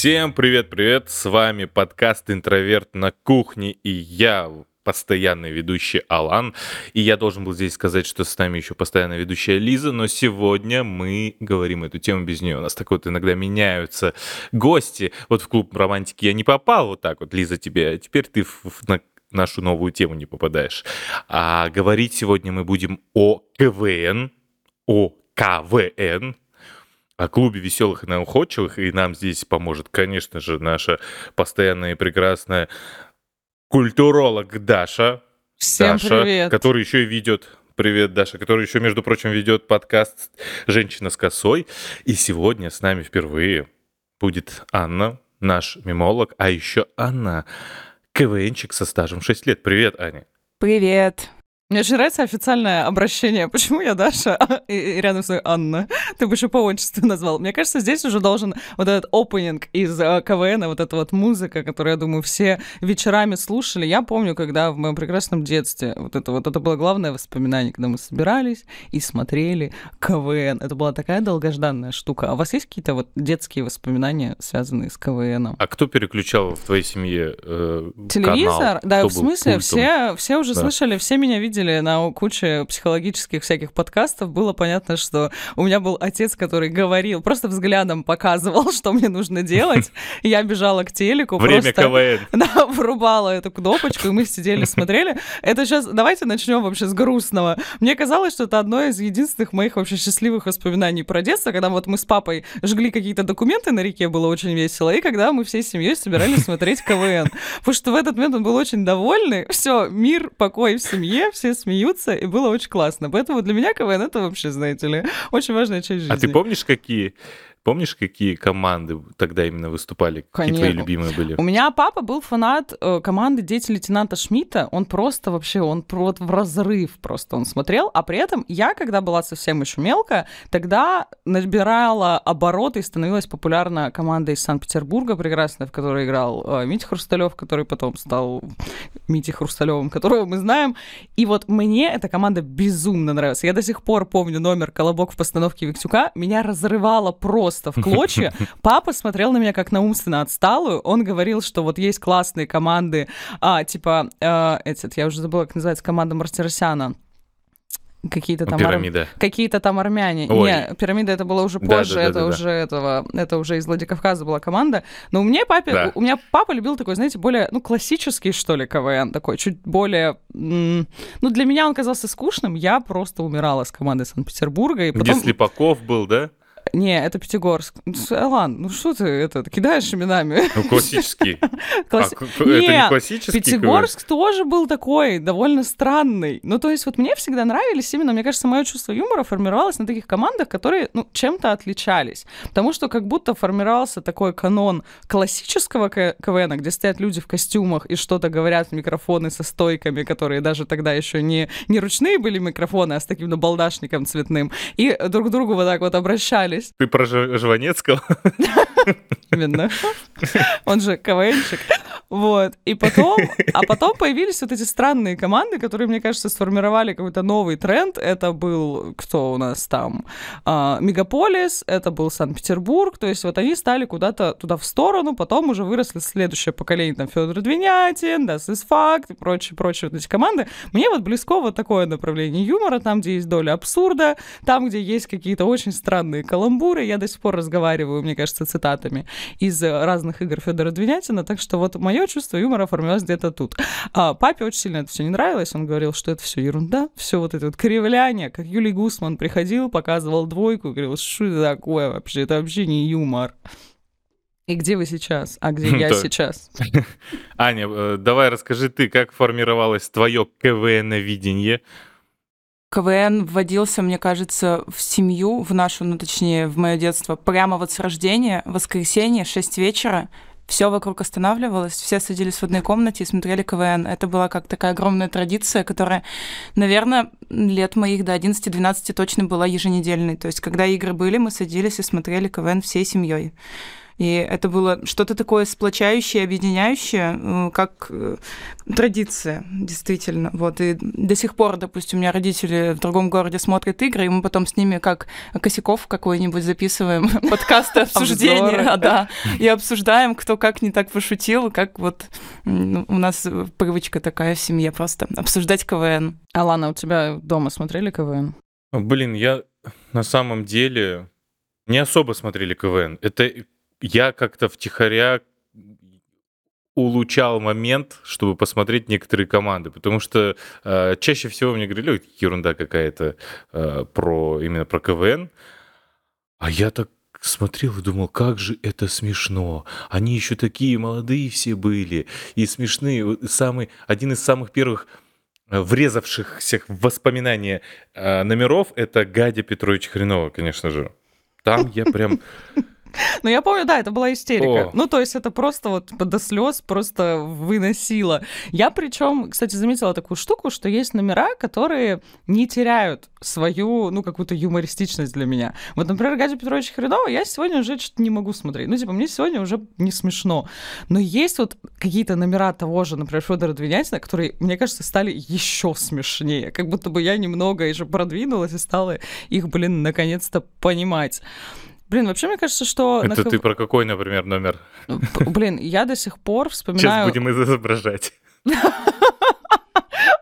Всем привет-привет, с вами подкаст «Интроверт на кухне» и я, постоянный ведущий Алан. И я должен был здесь сказать, что с нами еще постоянно ведущая Лиза, но сегодня мы говорим эту тему без нее. У нас так вот иногда меняются гости. Вот в клуб романтики я не попал вот так вот, Лиза, тебе, теперь ты на нашу новую тему не попадаешь. А говорить сегодня мы будем о КВН, о КВН, о клубе веселых и науходчивых, и нам здесь поможет, конечно же, наша постоянная и прекрасная культуролог Даша. Всем Даша, привет. который еще и ведет Привет, Даша, который еще, между прочим, ведет подкаст «Женщина с косой». И сегодня с нами впервые будет Анна, наш мемолог, а еще Анна, КВНчик со стажем 6 лет. Привет, Аня. Привет. Мне очень нравится официальное обращение. Почему я Даша и, и рядом с мной Анна? Ты бы еще по отчеству назвал. Мне кажется, здесь уже должен вот этот опенинг из э, КВН, вот эта вот музыка, которую, я думаю, все вечерами слушали. Я помню, когда в моем прекрасном детстве вот это вот это было главное воспоминание, когда мы собирались и смотрели КВН. Это была такая долгожданная штука. А у вас есть какие-то вот детские воспоминания, связанные с КВНом? А кто переключал в твоей семье э, Телевизор? канал? Да, Кто в смысле, культом? все, все уже Да. слышали, все меня видели на куче психологических всяких подкастов. Было понятно, что у меня был отец, который говорил, просто взглядом показывал, что мне нужно делать. Я бежала к телеку, Время просто КВН. да, врубала эту кнопочку, и мы сидели, смотрели. Это сейчас, давайте начнем вообще с грустного. Мне казалось, что это одно из единственных моих вообще счастливых воспоминаний про детство, когда вот мы с папой жгли какие-то документы на реке, было очень весело, и когда мы всей семьей собирались смотреть КВН. Потому что в этот момент он был очень довольный. Все, мир, покой в семье, все смеются, и было очень классно. Поэтому для меня КВН это вообще, знаете ли, очень важная часть жизни. А ты помнишь, какие, помнишь, какие команды тогда именно выступали? Какие твои Конечно. любимые были? У меня папа был фанат э, команды «Дети лейтенанта Шмидта». Он просто вообще, он вот в разрыв просто он смотрел. А при этом я, когда была совсем еще мелкая, тогда набирала обороты и становилась популярна команда из Санкт-Петербурга прекрасная, в которой играл э, Митя Хрусталев, который потом стал Митей Хрусталевым, которого мы знаем. И вот мне эта команда безумно нравилась. Я до сих пор помню номер «Колобок» в постановке Виктюка. Меня разрывало просто в клочья. Папа смотрел на меня как на умственно отсталую. Он говорил, что вот есть классные команды, а, типа, э, этот, я уже забыла, как называется, команда Мартиросяна. Какие-то там... ар-. Какие-то там армяне. Ой. Не, пирамида это было уже Да, позже, да, да, это да, да. уже этого, это уже из Владикавказа была команда. Но у меня папе, Да. у меня папа любил такой, знаете, более, ну, классический, что ли, КВН, такой, чуть более, ну, для меня он казался скучным, я просто умирала с командой Санкт-Петербурга, и Где потом... Слепаков был, да? Не, это Пятигорск. Ну, Алан, ну что ты это, кидаешь именами? Ну, классический. Класс- А, к- это не Не, классический Пятигорск тоже был такой, довольно странный. Ну, то есть вот мне всегда нравились именно, мне кажется, мое чувство юмора формировалось на таких командах, которые, ну, чем-то отличались. Потому что как будто формировался такой канон классического К- КВН, где стоят люди в костюмах и что-то говорят в микрофоны со стойками, которые даже тогда еще не, не ручные были микрофоны, а с таким набалдашником цветным. И друг к другу вот так вот обращались. Ты про Жванецкого? Именно. Он же КВНчик. Вот. И потом, а потом появились вот эти странные команды, которые, мне кажется, сформировали какой-то новый тренд. Это был, кто у нас там? А, Мегаполис, это был Санкт-Петербург. То есть вот они стали куда-то туда в сторону, потом уже выросли следующее поколение, там, Федор Двинятин, Das ist Факт и прочие, прочие вот эти команды. Мне вот близко вот такое направление юмора, там, где есть доля абсурда, там, где есть какие-то очень странные каламбуры. Я до сих пор разговариваю, мне кажется, цитатами из э, разных игр Федора Двинятина, так что вот мое чувство юмора формировалось где-то тут. А папе очень сильно это все не нравилось, он говорил, что это все ерунда, все вот это вот кривляние, как Юлий Гусман приходил, показывал двойку, и говорил, что это такое вообще, это вообще не юмор. И где вы сейчас? А где я сейчас? Аня, э, давай расскажи ты, как формировалось твое КВН-видение? КВН вводился, мне кажется, в семью, в нашу, ну точнее, в мое детство, прямо вот с рождения, в воскресенье, 6 вечера. Все вокруг останавливалось, все садились в одной комнате и смотрели КВН. Это была как такая огромная традиция, которая, наверное, лет моих до 11-12 точно была еженедельной. То есть, когда игры были, мы садились и смотрели КВН всей семьей. И это было что-то такое сплочающее, объединяющее, э, как э, традиция, действительно. Вот. И до сих пор, допустим, у меня родители в другом городе смотрят игры, и мы потом с ними как косяков какой-нибудь записываем подкасты обсуждения, да, и обсуждаем, кто как не так пошутил, как вот ну, у нас привычка такая в семье просто обсуждать КВН. Алана, у тебя дома смотрели КВН? Блин, я на самом деле не особо смотрели КВН. Это я как-то втихаря улучшал момент, чтобы посмотреть некоторые команды, потому что э, чаще всего мне говорили, ерунда какая-то э, про именно про КВН, а я так смотрел и думал, как же это смешно. Они еще такие молодые все были и смешные. Самый, один из самых первых э, врезавшихся в воспоминания э, номеров это Гадя Петрович Хренова, конечно же. Там я прям ну, я помню, да, это была истерика. О. Ну, то есть это просто вот до слез просто выносило. Я причем, кстати, заметила такую штуку, что есть номера, которые не теряют свою, ну, какую-то юмористичность для меня. Вот, например, Гадя Петрович Хренова я сегодня уже что-то не могу смотреть. Ну, типа, мне сегодня уже не смешно. Но есть вот какие-то номера того же, например, Федора Двинятина, которые, мне кажется, стали еще смешнее. Как будто бы я немного еще продвинулась и стала их, блин, наконец-то понимать. Блин, вообще мне кажется, что... Это на... ты про какой, например, номер? Блин, я до сих пор вспоминаю... Сейчас будем изображать.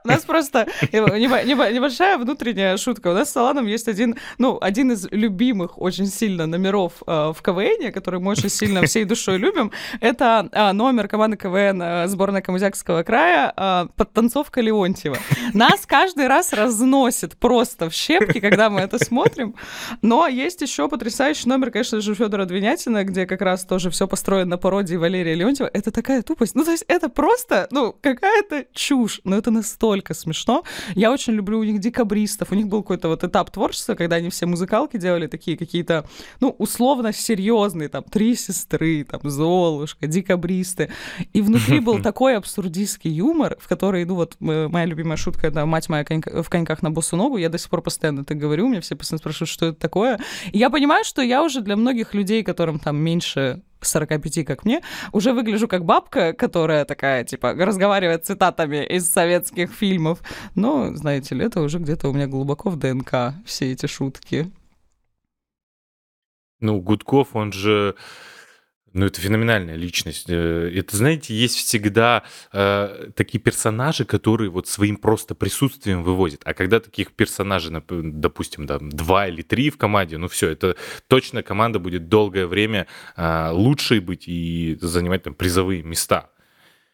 У нас просто небольшая внутренняя шутка. У нас с Аланом есть один, ну, один из любимых очень сильно номеров э, в КВН, который мы очень сильно всей душой любим. Это э, номер команды КВН э, сборной Камузякского края «Подтанцовка Леонтьева». Нас каждый раз разносит просто в щепки, когда мы это смотрим. Но есть еще потрясающий номер, конечно же, Федора Двинятина, где как раз тоже все построено на пародии Валерия Леонтьева. Это такая тупость. Ну, то есть это просто, ну, какая-то чушь. Но это настолько смешно. Я очень люблю у них декабристов. У них был какой-то вот этап творчества, когда они все музыкалки делали такие какие-то, ну, условно серьезные, там, три сестры, там, Золушка, декабристы. И внутри был такой абсурдистский юмор, в который, ну, вот моя любимая шутка, это «Мать моя в коньках на босу ногу», я до сих пор постоянно это говорю, меня все постоянно спрашивают, что это такое. И я понимаю, что я уже для многих людей, которым там меньше 45, как мне, уже выгляжу как бабка, которая такая, типа, разговаривает цитатами из советских фильмов. Но, знаете ли, это уже где-то у меня глубоко в ДНК, все эти шутки. Ну, Гудков, он же ну, это феноменальная личность. Э, это, знаете, есть всегда э, такие персонажи, которые вот своим просто присутствием выводят. А когда таких персонажей, допустим, да, два или три в команде, ну все, это точно команда будет долгое время э, лучшей быть и занимать там призовые места.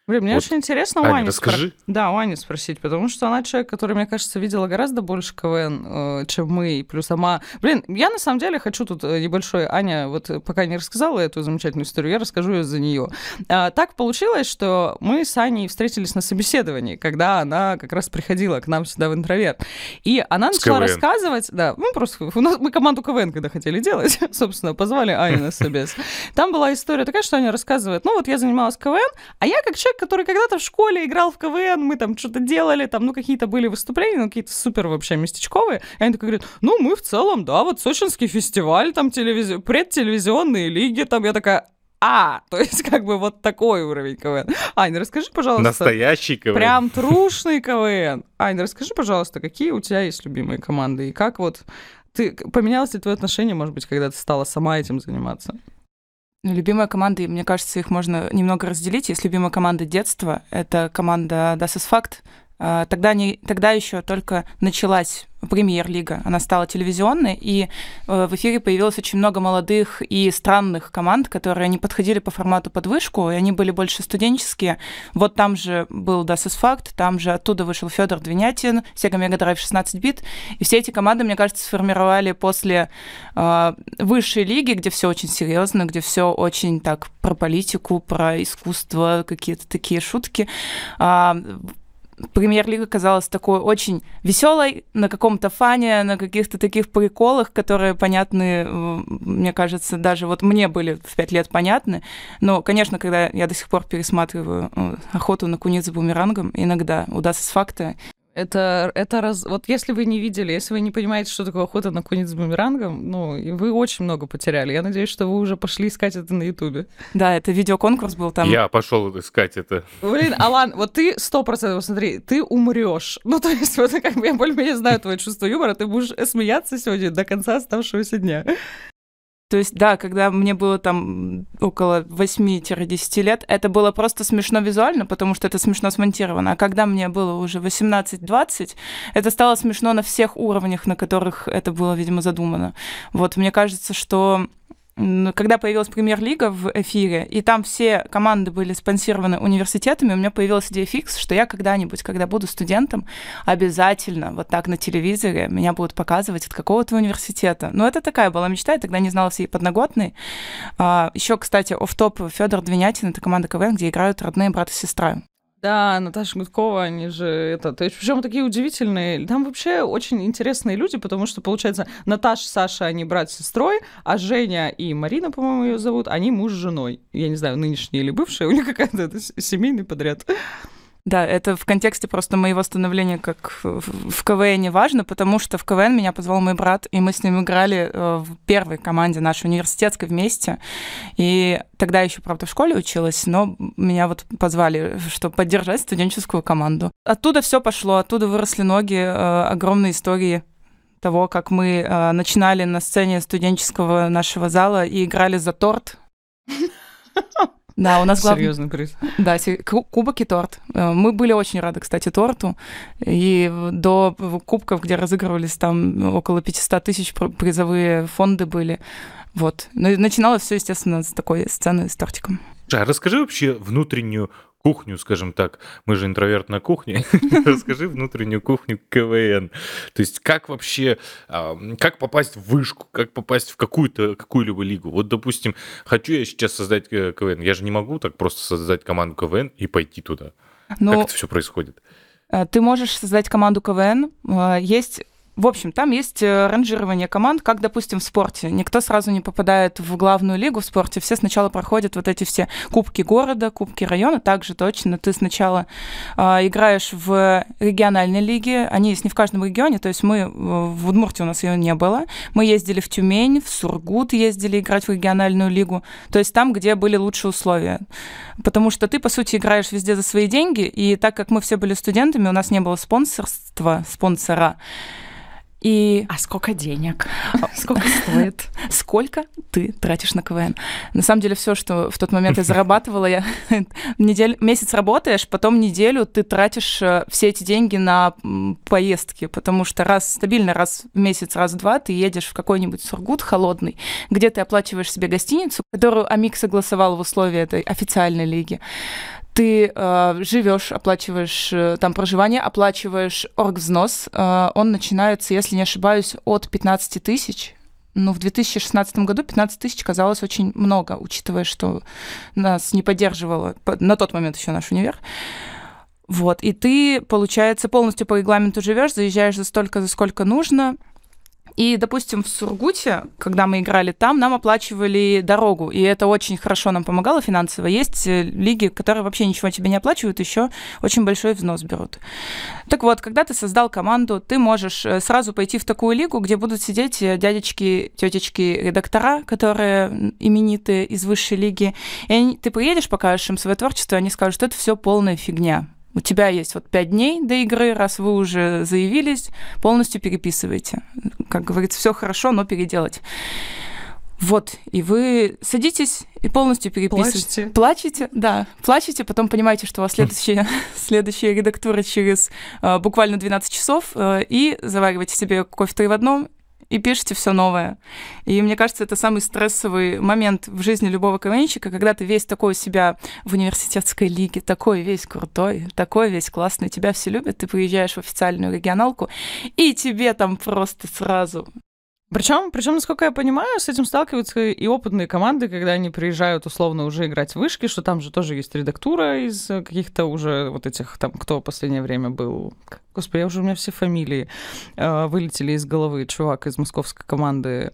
Блин, мне вот. очень интересно у Аня, Ани расскажи. Спро... Да, у Ани спросить, потому что она человек, который, мне кажется, видела гораздо больше КВН, э, чем мы, и плюс сама... Блин, я на самом деле хочу тут э, небольшой... Аня вот пока не рассказала эту замечательную историю, я расскажу ее за нее. А, так получилось, что мы с Аней встретились на собеседовании, когда она как раз приходила к нам сюда в интроверт. И она с начала КВН. рассказывать... Да, мы просто... У нас, мы команду КВН когда хотели делать, собственно, позвали Аню на собес. Там была история такая, что Аня рассказывает, ну вот я занималась КВН, а я как человек, человек, который когда-то в школе играл в КВН, мы там что-то делали, там, ну, какие-то были выступления, ну, какие-то супер вообще местечковые. И они такие говорят, ну, мы в целом, да, вот Сочинский фестиваль, там, телевизи... предтелевизионные лиги, там, я такая, а, то есть как бы вот такой уровень КВН. Аня, расскажи, пожалуйста. Настоящий КВН. Прям трушный КВН. Аня, расскажи, пожалуйста, какие у тебя есть любимые команды и как вот ты поменялось ли твое отношение, может быть, когда ты стала сама этим заниматься? Любимая команда, мне кажется, их можно немного разделить. Есть любимая команда детства, это команда Das ist Fakt, тогда, не, тогда еще только началась премьер-лига, она стала телевизионной, и э, в эфире появилось очень много молодых и странных команд, которые не подходили по формату под вышку, и они были больше студенческие. Вот там же был Das Fakt, там же оттуда вышел Федор Двинятин, Sega Mega Drive 16 бит, и все эти команды, мне кажется, сформировали после э, высшей лиги, где все очень серьезно, где все очень так про политику, про искусство, какие-то такие шутки. Э, премьер-лига казалась такой очень веселой, на каком-то фане, на каких-то таких приколах, которые понятны, мне кажется, даже вот мне были в пять лет понятны. Но, конечно, когда я до сих пор пересматриваю э, охоту на куниц бумерангом, иногда удастся с факта, Это, это раз... Вот если вы не видели, если вы не понимаете, что такое охота на куниц с бумерангом, ну, вы очень много потеряли. Я надеюсь, что вы уже пошли искать это на Ютубе. Да, это видеоконкурс был там. Я пошел искать это. Блин, Алан, вот ты сто процентов, смотри, ты умрешь. Ну, то есть, вот как бы я более-менее знаю твое чувство юмора, ты будешь смеяться сегодня до конца оставшегося дня. То есть, да, когда мне было там около 8-10 лет, это было просто смешно визуально, потому что это смешно смонтировано. А когда мне было уже 18-20, это стало смешно на всех уровнях, на которых это было, видимо, задумано. Вот, мне кажется, что когда появилась премьер-лига в эфире, и там все команды были спонсированы университетами, у меня появилась идея фикс, что я когда-нибудь, когда буду студентом, обязательно вот так на телевизоре меня будут показывать от какого-то университета. Но это такая была мечта, я тогда не знала всей подноготной. А, еще, кстати, оф-топ Федор Двинятин, это команда КВН, где играют родные брат и сестра. Да, Наташа Гудкова, они же это... То есть, причем такие удивительные. Там вообще очень интересные люди, потому что, получается, Наташа, Саша, они брат с сестрой, а Женя и Марина, по-моему, ее зовут, они муж с женой. Я не знаю, нынешние или бывшие, у них какая-то семейный подряд. Да, это в контексте просто моего становления как в КВН важно, потому что в КВН меня позвал мой брат, и мы с ним играли э, в первой команде нашей университетской вместе. И тогда еще, правда, в школе училась, но меня вот позвали, чтобы поддержать студенческую команду. Оттуда все пошло, оттуда выросли ноги, э, огромные истории того, как мы э, начинали на сцене студенческого нашего зала и играли за торт. Да, у нас главный... Серьезный приз. Да, кубок и торт. Э, мы были очень рады, кстати, торту. И до кубков, где разыгрывались там около 500 тысяч призовые фонды были. Вот. Но начиналось все, естественно, с такой сцены с тортиком. А расскажи вообще внутреннюю кухню, скажем так. Мы же интроверт на кухне. Расскажи внутреннюю кухню КВН. То есть как вообще, как попасть в вышку, как попасть в какую-то, какую-либо лигу. Вот, допустим, хочу я сейчас создать э, КВН. Я же не могу так просто создать команду КВН и пойти туда. Но как это все происходит? Э, ты можешь создать команду КВН. Э, есть в общем, там есть э, ранжирование команд, как, допустим, в спорте. Никто сразу не попадает в главную лигу в спорте. Все сначала проходят вот эти все кубки города, кубки района. Также точно ты сначала э, играешь в региональной лиге. Они есть не в каждом регионе. То есть мы э, в Удмуртии у нас ее не было. Мы ездили в Тюмень, в Сургут ездили играть в региональную лигу. То есть там, где были лучшие условия. Потому что ты, по сути, играешь везде за свои деньги. И так как мы все были студентами, у нас не было спонсорства, спонсора. И... А сколько денег? Сколько стоит? Сколько ты тратишь на КВН? На самом деле все, что в тот момент я зарабатывала, я неделю, месяц работаешь, потом неделю ты тратишь э, все эти деньги на поездки, потому что раз стабильно раз в месяц, раз в два ты едешь в какой-нибудь Сургут холодный, где ты оплачиваешь себе гостиницу, которую Амик согласовал в условия этой официальной лиги ты э, живешь, оплачиваешь э, там проживание, оплачиваешь оргвзнос. Э, он начинается, если не ошибаюсь, от 15 тысяч. Ну, в 2016 году 15 тысяч казалось очень много, учитывая, что нас не поддерживало на тот момент еще наш универ. Вот, и ты, получается, полностью по регламенту живешь, заезжаешь за столько, за сколько нужно, и, допустим, в Сургуте, когда мы играли там, нам оплачивали дорогу, и это очень хорошо нам помогало финансово. Есть э, лиги, которые вообще ничего тебе не оплачивают, еще очень большой взнос берут. Так вот, когда ты создал команду, ты можешь э, сразу пойти в такую лигу, где будут сидеть э, дядечки, тетечки, редактора, которые именитые из высшей лиги. И ты приедешь, покажешь им свое творчество, они скажут, что это все полная фигня у тебя есть вот пять дней до игры, раз вы уже заявились, полностью переписывайте. Как говорится, все хорошо, но переделать. Вот, и вы садитесь и полностью переписываете. Плачете. Плачете, да. Плачете, потом понимаете, что у вас следующая, следующая редактура через э, буквально 12 часов, э, и завариваете себе кофе три в одном, и пишете все новое. И мне кажется, это самый стрессовый момент в жизни любого КВНщика, когда ты весь такой у себя в университетской лиге, такой весь крутой, такой весь классный, тебя все любят, ты приезжаешь в официальную регионалку, и тебе там просто сразу причем, причем, насколько я понимаю, с этим сталкиваются и опытные команды, когда они приезжают условно уже играть в вышки, что там же тоже есть редактура из каких-то уже вот этих там, кто в последнее время был. Господи, я уже у меня все фамилии э, вылетели из головы. Чувак из московской команды.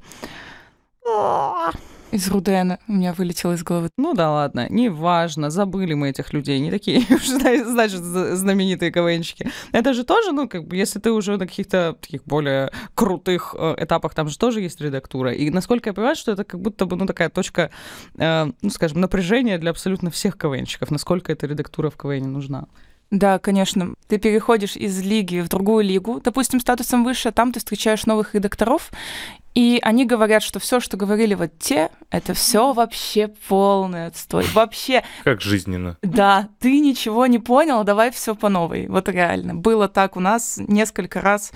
Из Рудена у меня вылетело из головы. Ну да ладно, неважно, забыли мы этих людей, не такие уж, значит, знаменитые КВНщики. Это же тоже, ну, как бы, если ты уже на каких-то таких более крутых э, этапах, там же тоже есть редактура. И насколько я понимаю, что это как будто бы, ну, такая точка, э, ну, скажем, напряжения для абсолютно всех КВНщиков, насколько эта редактура в КВНе нужна. Да, конечно. Ты переходишь из лиги в другую лигу, допустим, статусом выше, там ты встречаешь новых редакторов, и они говорят, что все, что говорили вот те, это все вообще полный отстой. Вообще. Как жизненно. Да, ты ничего не понял, давай все по новой. Вот реально. Было так у нас несколько раз.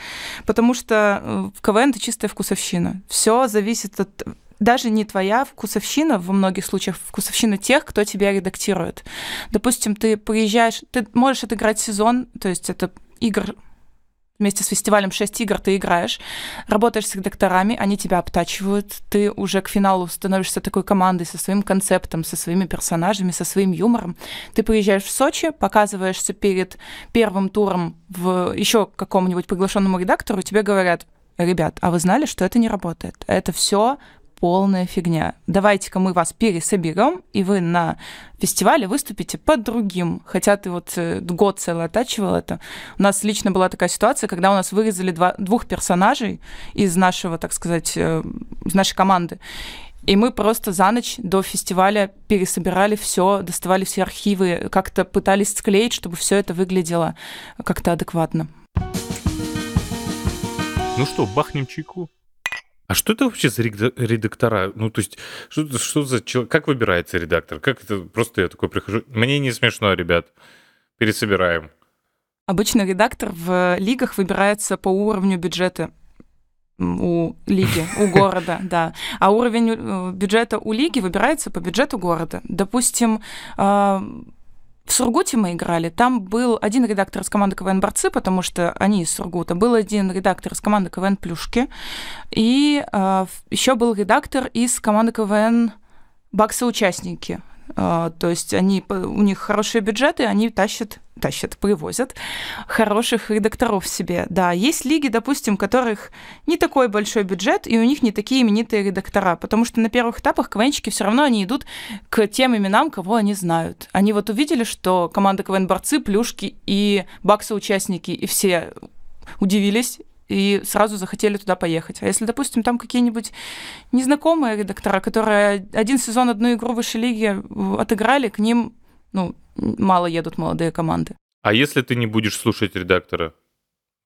Потому что э, в КВН это чистая вкусовщина. Все зависит от даже не твоя вкусовщина, во многих случаях вкусовщина тех, кто тебя редактирует. Допустим, ты приезжаешь, ты можешь отыграть сезон, то есть это игр вместе с фестивалем 6 игр ты играешь, работаешь с редакторами, они тебя обтачивают, ты уже к финалу становишься такой командой со своим концептом, со своими персонажами, со своим юмором. Ты приезжаешь в Сочи, показываешься перед первым туром в еще какому-нибудь приглашенному редактору, тебе говорят, ребят, а вы знали, что это не работает? Это все полная фигня. Давайте-ка мы вас пересоберем, и вы на фестивале выступите под другим. Хотя ты вот э, год целый оттачивал это. У нас лично была такая ситуация, когда у нас вырезали два, двух персонажей из нашего, так сказать, э, из нашей команды. И мы просто за ночь до фестиваля пересобирали все, доставали все архивы, как-то пытались склеить, чтобы все это выглядело как-то адекватно. Ну что, бахнем чайку? А что это вообще за редактора? Ну, то есть, что, что за человек? Как выбирается редактор? Как это? Просто я такой прихожу. Мне не смешно, ребят. Пересобираем. Обычно редактор в лигах выбирается по уровню бюджета у лиги, у города, да. А уровень э, бюджета у лиги выбирается по бюджету города. Допустим, а, в Сургуте мы играли, там был один редактор из команды КВН «Борцы», потому что они из Сургута, был один редактор из команды КВН «Плюшки», и э, а, еще был редактор из команды КВН «Баксы-участники», а, то есть они, у них хорошие бюджеты, они тащат, тащат, привозят хороших редакторов себе. Да, есть лиги, допустим, у которых не такой большой бюджет, и у них не такие именитые редактора, потому что на первых этапах КВНчики все равно они идут к тем именам, кого они знают. Они вот увидели, что команда КВН-борцы, плюшки и баксы-участники, и все удивились и сразу захотели туда поехать. А если, допустим, там какие-нибудь незнакомые редактора, которые один сезон одну игру высшей лиги отыграли, к ним ну, мало едут молодые команды. А если ты не будешь слушать редактора?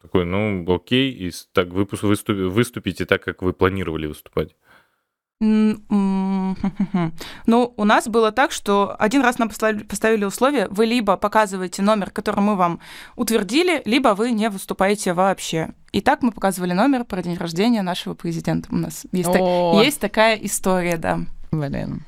Такой, ну, окей, и так выпуск, выступ, выступите так, как вы планировали выступать. Ну, у нас было так, что один раз нам поставили условие, вы либо показываете номер, который мы вам утвердили, либо вы не выступаете вообще. И так мы показывали номер про день рождения нашего президента. У нас есть, так, есть такая история, да. Блин.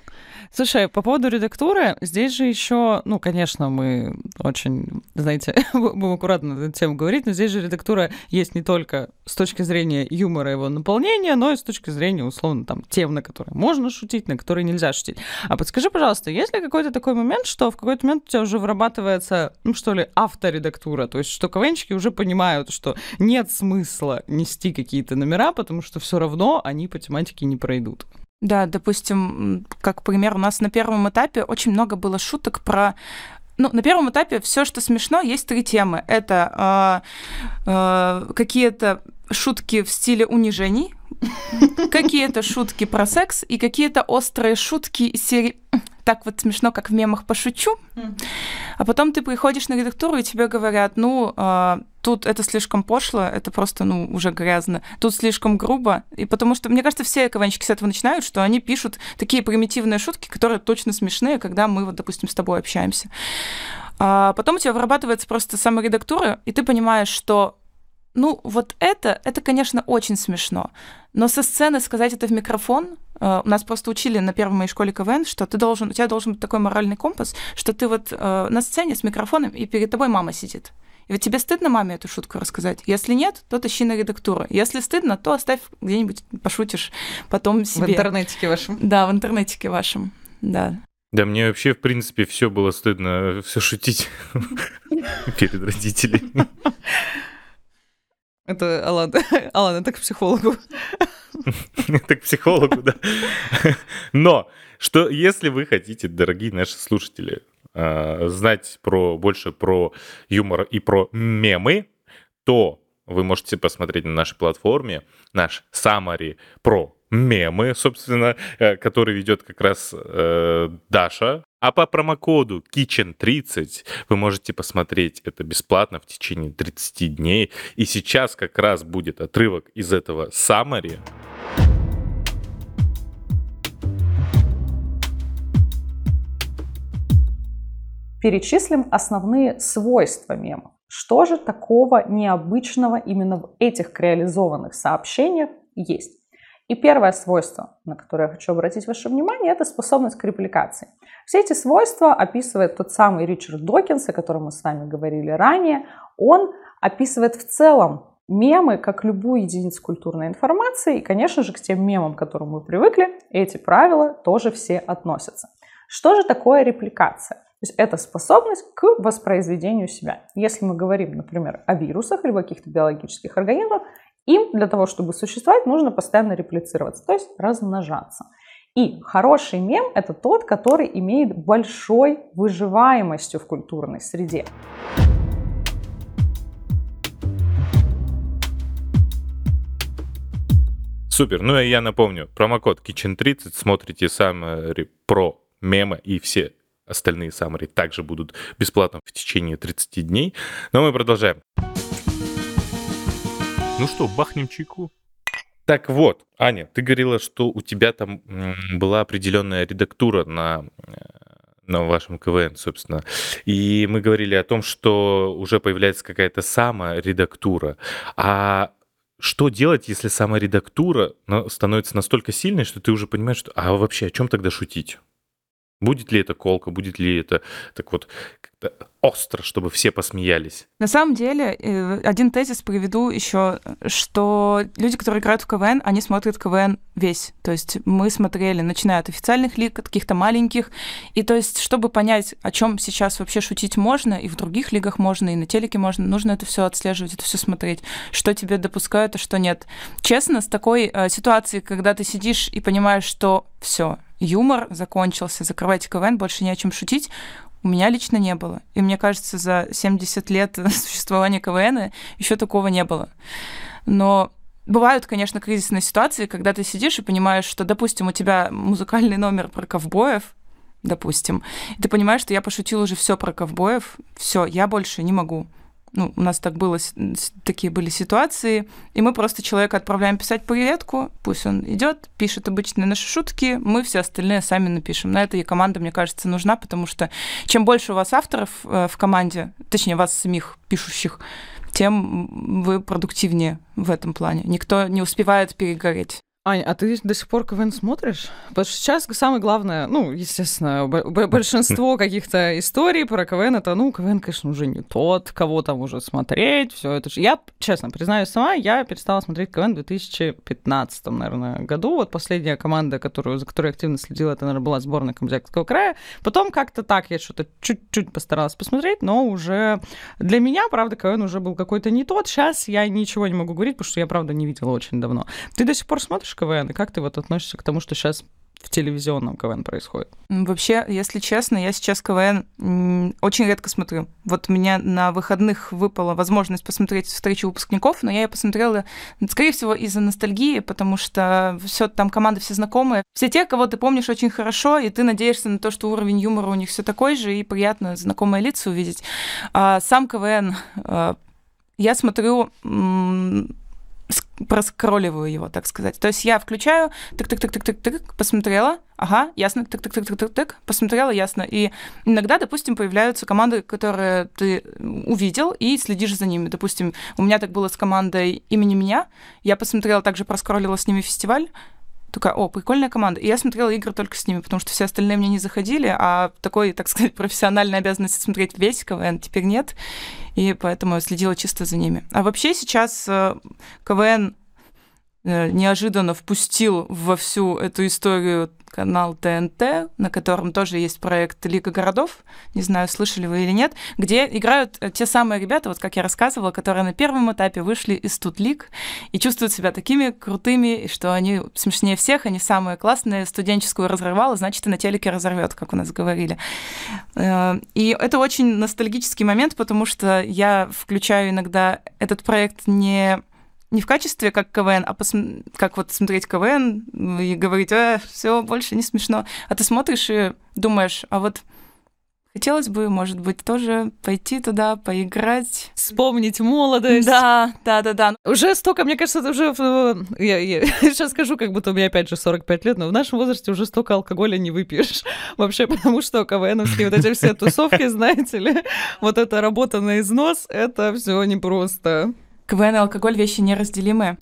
Слушай, по поводу редактуры, здесь же еще, ну, конечно, мы очень, знаете, будем аккуратно на эту тему говорить, но здесь же редактура есть не только с точки зрения юмора его наполнения, но и с точки зрения, условно, там, тем, на которые можно шутить, на которые нельзя шутить. А подскажи, пожалуйста, есть ли какой-то такой момент, что в какой-то момент у тебя уже вырабатывается, ну, что ли, авторедактура, то есть что КВНчики уже понимают, что нет смысла нести какие-то номера, потому что все равно они по тематике не пройдут. Да, допустим, как пример, у нас на первом этапе очень много было шуток про ну, на первом этапе все, что смешно, есть три темы. Это э, э, какие-то шутки в стиле унижений, какие-то шутки про секс и какие-то острые шутки из серии так вот смешно, как в мемах пошучу, а потом ты приходишь на редактуру, и тебе говорят, ну, э, тут это слишком пошло, это просто, ну, уже грязно, тут слишком грубо, и потому что, мне кажется, все КВНщики с этого начинают, что они пишут такие примитивные шутки, которые точно смешные, когда мы, вот, допустим, с тобой общаемся. А потом у тебя вырабатывается просто саморедактура, и ты понимаешь, что ну, вот это, это, конечно, очень смешно. Но со сцены сказать это в микрофон, э, у нас просто учили на первой моей школе КВН, что ты должен, у тебя должен быть такой моральный компас, что ты вот э, на сцене с микрофоном, и перед тобой мама сидит. И вот тебе стыдно маме эту шутку рассказать? Если нет, то тащи на редактуру. Если стыдно, то оставь где-нибудь, пошутишь потом себе. В интернетике вашем. Да, в интернетике вашем, да. Да, мне вообще, в принципе, все было стыдно все шутить перед родителями. Это Алан, Алан, это к психологу. Это к психологу, да. Но, что если вы хотите, дорогие наши слушатели, а, знать про, больше про юмор и про мемы, то вы можете посмотреть на нашей платформе наш summary про мемы, собственно, э, который ведет как раз э, Даша. А по промокоду Kitchen30 вы можете посмотреть это бесплатно в течение 30 дней. И сейчас как раз будет отрывок из этого summary. Перечислим основные свойства мемов. Что же такого необычного именно в этих реализованных сообщениях есть? И первое свойство, на которое я хочу обратить ваше внимание, это способность к репликации. Все эти свойства описывает тот самый Ричард Докинс, о котором мы с вами говорили ранее. Он описывает в целом мемы как любую единицу культурной информации. И, конечно же, к тем мемам, к которым мы привыкли, эти правила тоже все относятся. Что же такое репликация? То есть это способность к воспроизведению себя. Если мы говорим, например, о вирусах или каких-то биологических организмах, им для того, чтобы существовать, нужно постоянно реплицироваться, то есть размножаться. И хороший мем – это тот, который имеет большой выживаемостью в культурной среде. Супер. Ну и я напомню, промокод Kitchen30, смотрите сам про мемы и все Остальные summary также будут бесплатно в течение 30 дней. Но мы продолжаем. Ну что, бахнем чайку? Так вот, Аня, ты говорила, что у тебя там была определенная редактура на э, на вашем КВН, собственно. И мы говорили о том, что уже появляется какая-то саморедактура. А что делать, если саморедактура становится настолько сильной, что ты уже понимаешь, что а вообще о чем тогда шутить? Будет ли это колка, будет ли это так вот остро, чтобы все посмеялись? На самом деле, э, один тезис приведу еще, что люди, которые играют в КВН, они смотрят КВН весь. То есть мы смотрели, начиная от официальных лиг, от каких-то маленьких. И то есть, чтобы понять, о чем сейчас вообще шутить можно, и в других лигах можно, и на телеке можно, нужно это все отслеживать, это все смотреть, что тебе допускают, а что нет. Честно, с такой э, ситуацией, когда ты сидишь и понимаешь, что все, юмор закончился, закрывайте КВН, больше не о чем шутить, у меня лично не было. И мне кажется, за 70 лет существования КВН еще такого не было. Но бывают, конечно, кризисные ситуации, когда ты сидишь и понимаешь, что, допустим, у тебя музыкальный номер про ковбоев, допустим, и ты понимаешь, что я пошутил уже все про ковбоев, все, я больше не могу ну, у нас так было, такие были ситуации, и мы просто человека отправляем писать приветку, пусть он идет, пишет обычные наши шутки, мы все остальные сами напишем. На это и команда, мне кажется, нужна, потому что чем больше у вас авторов э, в команде, точнее, вас самих пишущих, тем вы продуктивнее в этом плане. Никто не успевает перегореть. Аня, а ты до сих пор КВН смотришь? Потому что сейчас самое главное, ну, естественно, большинство каких-то историй про КВН, это, ну, КВН, конечно, уже не тот, кого там уже смотреть, все это же. Я, честно, признаюсь сама, я перестала смотреть КВН в 2015, наверное, году. Вот последняя команда, которую, за которой активно следила, это, наверное, была сборная Камчатского края. Потом как-то так я что-то чуть-чуть постаралась посмотреть, но уже для меня, правда, КВН уже был какой-то не тот. Сейчас я ничего не могу говорить, потому что я, правда, не видела очень давно. Ты до сих пор смотришь смотришь КВН, и как ты вот относишься к тому, что сейчас в телевизионном КВН происходит? Вообще, если честно, я сейчас КВН очень редко смотрю. Вот у меня на выходных выпала возможность посмотреть встречу выпускников, но я ее посмотрела, скорее всего, из-за ностальгии, потому что все там команды все знакомые. Все те, кого ты помнишь очень хорошо, и ты надеешься на то, что уровень юмора у них все такой же, и приятно знакомые лица увидеть. А сам КВН а, я смотрю проскролливаю его, так сказать. То есть я включаю, тык-тык-тык-тык-тык, посмотрела, ага, ясно, тык-тык-тык-тык-тык, посмотрела, ясно. И иногда, допустим, появляются команды, которые ты увидел и следишь за ними. Допустим, у меня так было с командой имени меня. Я посмотрела, также проскроллила с ними фестиваль, такая, о, прикольная команда. И я смотрела игры только с ними, потому что все остальные мне не заходили, а такой, так сказать, профессиональной обязанности смотреть весь КВН теперь нет, и поэтому я следила чисто за ними. А вообще сейчас э, КВН неожиданно впустил во всю эту историю канал ТНТ, на котором тоже есть проект Лига городов, не знаю, слышали вы или нет, где играют э, те самые ребята, вот как я рассказывала, которые на первом этапе вышли из Тутлик и чувствуют себя такими крутыми, что они смешнее всех, они самые классные, студенческую разрывала, значит, и на телеке разорвет, как у нас говорили. Э, и это очень ностальгический момент, потому что я включаю иногда этот проект не не в качестве как КВН, а посм... как вот смотреть КВН и говорить, э, все, больше не смешно. А ты смотришь и думаешь, а вот Хотелось бы, может быть, тоже пойти туда, поиграть. Вспомнить молодость. Да, да, да, да. Уже столько, мне кажется, это уже... Э, я, я сейчас скажу, как будто у меня опять же 45 лет, но в нашем возрасте уже столько алкоголя не выпьешь. Вообще, потому что КВНовские вот эти все тусовки, знаете ли, вот эта работа на износ, это все непросто. КВН и алкоголь вещи неразделимые.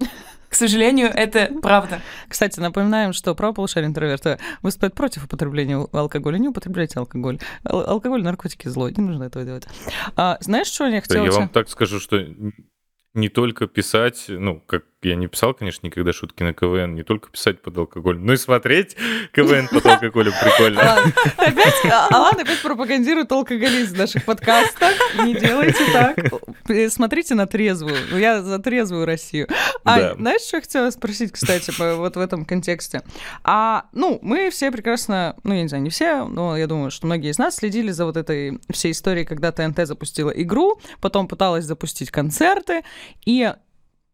К сожалению, это правда. Кстати, напоминаем, что правополушарие интроверта выступает против употребления алкоголя. Не употребляйте алкоголь. Ал- алкоголь, наркотики зло. Не нужно этого делать. А, знаешь, что я хотела... Я вам так скажу, что не только писать, ну, как я не писал, конечно, никогда шутки на КВН, не только писать под алкоголь, но и смотреть КВН под алкоголем прикольно. Опять, Алан опять пропагандирует алкоголизм в наших подкастах. Не делайте так. Смотрите на трезвую. Я за трезвую Россию. А знаешь, что я хотела спросить, кстати, вот в этом контексте? А, ну, мы все прекрасно, ну, я не знаю, не все, но я думаю, что многие из нас следили за вот этой всей историей, когда ТНТ запустила игру, потом пыталась запустить концерты, и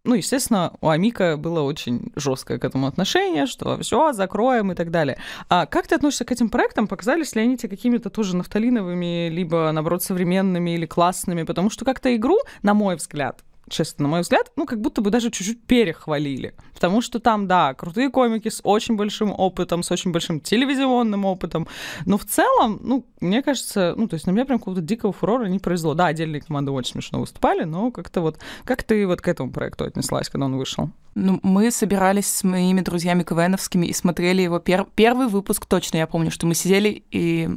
ну, естественно, у Амика было очень жесткое к этому отношение, что все, закроем и так далее. А как ты относишься к этим проектам? Показались ли они тебе какими-то тоже нафталиновыми, либо, наоборот, современными или классными? Потому что как-то игру, на мой взгляд, честно, на мой взгляд, ну, как будто бы даже чуть-чуть перехвалили. Потому что там, да, крутые комики с очень большим опытом, с очень большим телевизионным опытом. Но в целом, ну, мне кажется, ну, то есть на меня прям какого-то дикого фурора не произвело. Да, отдельные команды очень смешно выступали, но как-то вот... Как ты вот к этому проекту отнеслась, когда он вышел? Ну, мы собирались с моими друзьями КВНовскими и смотрели его пер... первый выпуск точно. Я помню, что мы сидели, и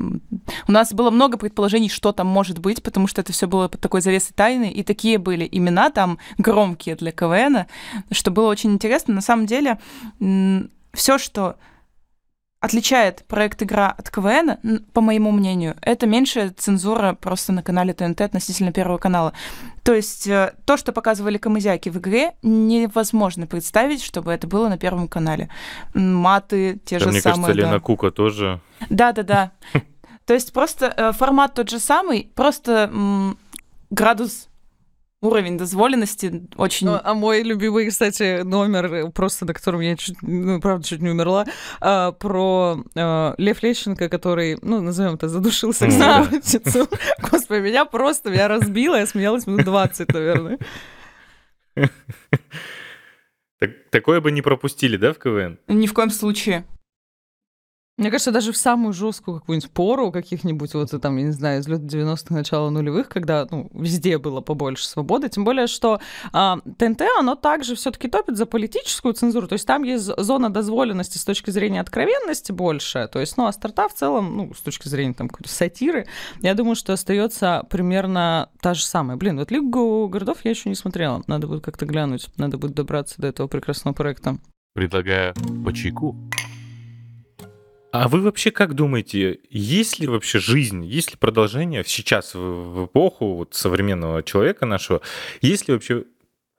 у нас было много предположений, что там может быть, потому что это все было под такой завесой тайны, и такие были имена там громкие для КВН, что было очень интересно. На самом деле, все, что отличает проект «Игра» от КВН, по моему мнению, это меньшая цензура просто на канале ТНТ относительно Первого канала. То есть э, то, что показывали камызяки в игре, невозможно представить, чтобы это было на Первом канале. Маты те да, же мне самые. Мне кажется, Лена да. Кука тоже. Да-да-да. То есть просто э, формат тот же самый, просто градус уровень дозволенности очень... А, а мой любимый, кстати, номер, просто на котором я чуть, ну, правда, чуть не умерла, а, про а, Лев Лещенко, который, ну, назовем это, задушил сексуальницу. Господи, меня просто, меня разбило, я смеялась минут 20, наверное. Так, такое бы не пропустили, да, в КВН? Ни в коем случае. Мне кажется, даже в самую жесткую какую-нибудь пору каких-нибудь, вот там, я не знаю, из лет 90-х, начала нулевых, когда ну, везде было побольше свободы, тем более, что а, ТНТ, оно также все-таки топит за политическую цензуру, то есть там есть зона дозволенности с точки зрения откровенности больше, то есть, ну, а старта в целом, ну, с точки зрения там какой-то сатиры, я думаю, что остается примерно та же самая. Блин, вот Лигу городов я еще не смотрела, надо будет как-то глянуть, надо будет добраться до этого прекрасного проекта. Предлагаю по чайку. А вы вообще как думаете, есть ли вообще жизнь, есть ли продолжение сейчас в эпоху вот современного человека нашего, есть ли вообще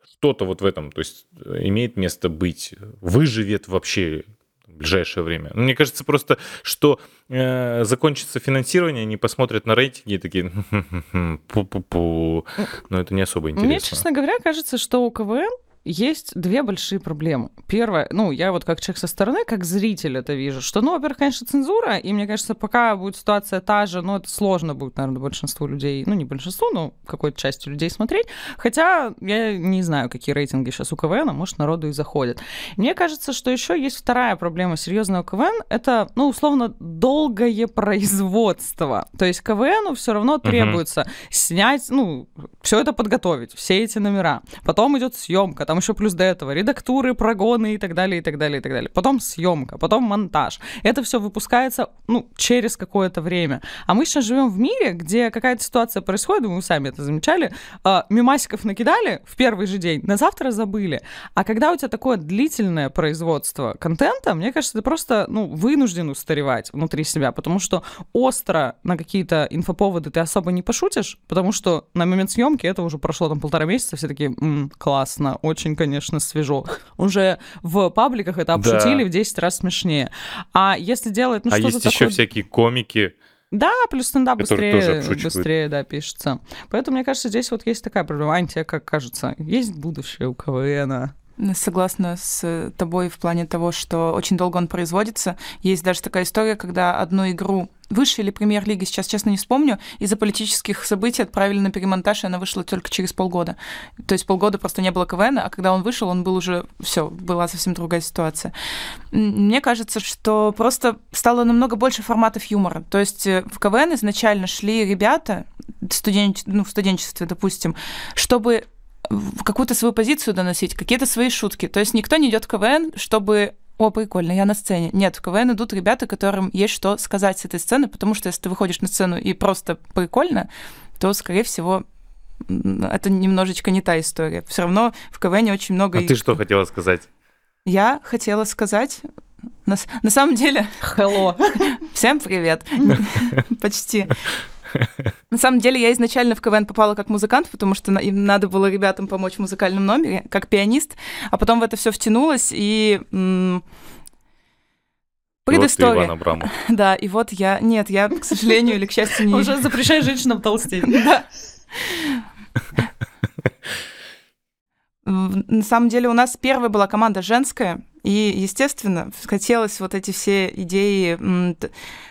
что-то вот в этом, то есть э, имеет место быть, выживет вообще в ближайшее время. Ну, мне кажется просто, что э, закончится финансирование, они посмотрят на рейтинги и такие, пу-пу-пу, но это не особо интересно. Мне, честно говоря, кажется, что у КВН есть две большие проблемы. Первое, ну, я вот как человек со стороны, как зритель это вижу, что, ну, во-первых, конечно, цензура, и мне кажется, пока будет ситуация та же, ну, это сложно будет, наверное, большинству людей, ну, не большинству, но какой-то части людей смотреть. Хотя я не знаю, какие рейтинги сейчас у КВН, может, народу и заходят. Мне кажется, что еще есть вторая проблема серьезного КВН, это, ну, условно, долгое производство. То есть КВНу все равно требуется uh-huh. снять, ну, все это подготовить, все эти номера. Потом идет съемка, там еще плюс до этого редактуры, прогоны и так далее, и так далее, и так далее. Потом съемка, потом монтаж. Это все выпускается, ну, через какое-то время. А мы сейчас живем в мире, где какая-то ситуация происходит, вы сами это замечали, э, мимасиков накидали в первый же день, на завтра забыли. А когда у тебя такое длительное производство контента, мне кажется, ты просто, ну, вынужден устаревать внутри себя, потому что остро на какие-то инфоповоды ты особо не пошутишь, потому что на момент съемки это уже прошло там полтора месяца, все такие, М, классно, очень, конечно, свежо. Уже в пабликах это обшутили Да. в 10 раз смешнее. А если делать, ну, а что-то есть еще такое... всякие комики. Да, плюс стендап быстрее, быстрее, да, пишется. Поэтому, мне кажется, здесь вот есть такая проблема. Ань, тебе как кажется, есть будущее у КВНа? Согласна с тобой в плане того, что очень долго он производится. Есть даже такая история, когда одну игру высшей или премьер-лиги, сейчас честно не вспомню, из-за политических событий отправили на перемонтаж, и она вышла только через полгода. То есть полгода просто не было КВН, а когда он вышел, он был уже все, была совсем другая ситуация. Мне кажется, что просто стало намного больше форматов юмора. То есть э, в КВН изначально шли ребята, студен... ну, в студенчестве, допустим, чтобы какую-то свою позицию доносить, какие-то свои шутки. То есть никто не идет в КВН, чтобы о, прикольно, я на сцене. Нет, в КВН идут ребята, которым есть что сказать с этой сцены, потому что если ты выходишь на сцену и просто прикольно, то, скорее всего, это немножечко не та история. Все равно в КВН очень много... А ты что хотела сказать? Я хотела сказать... На, на самом деле, Hello. всем привет. Почти. На самом деле, я изначально в КВН попала как музыкант, потому что им надо было ребятам помочь в музыкальном номере, как пианист, а потом в это все втянулась и... м, Вот ты, Предыстория. Иван. Да, и вот я... Нет, я, к сожалению или к счастью, не... Уже запрещай женщинам толстеть. Да. На самом деле у нас первая была команда женская, и, естественно, хотелось вот эти все идеи,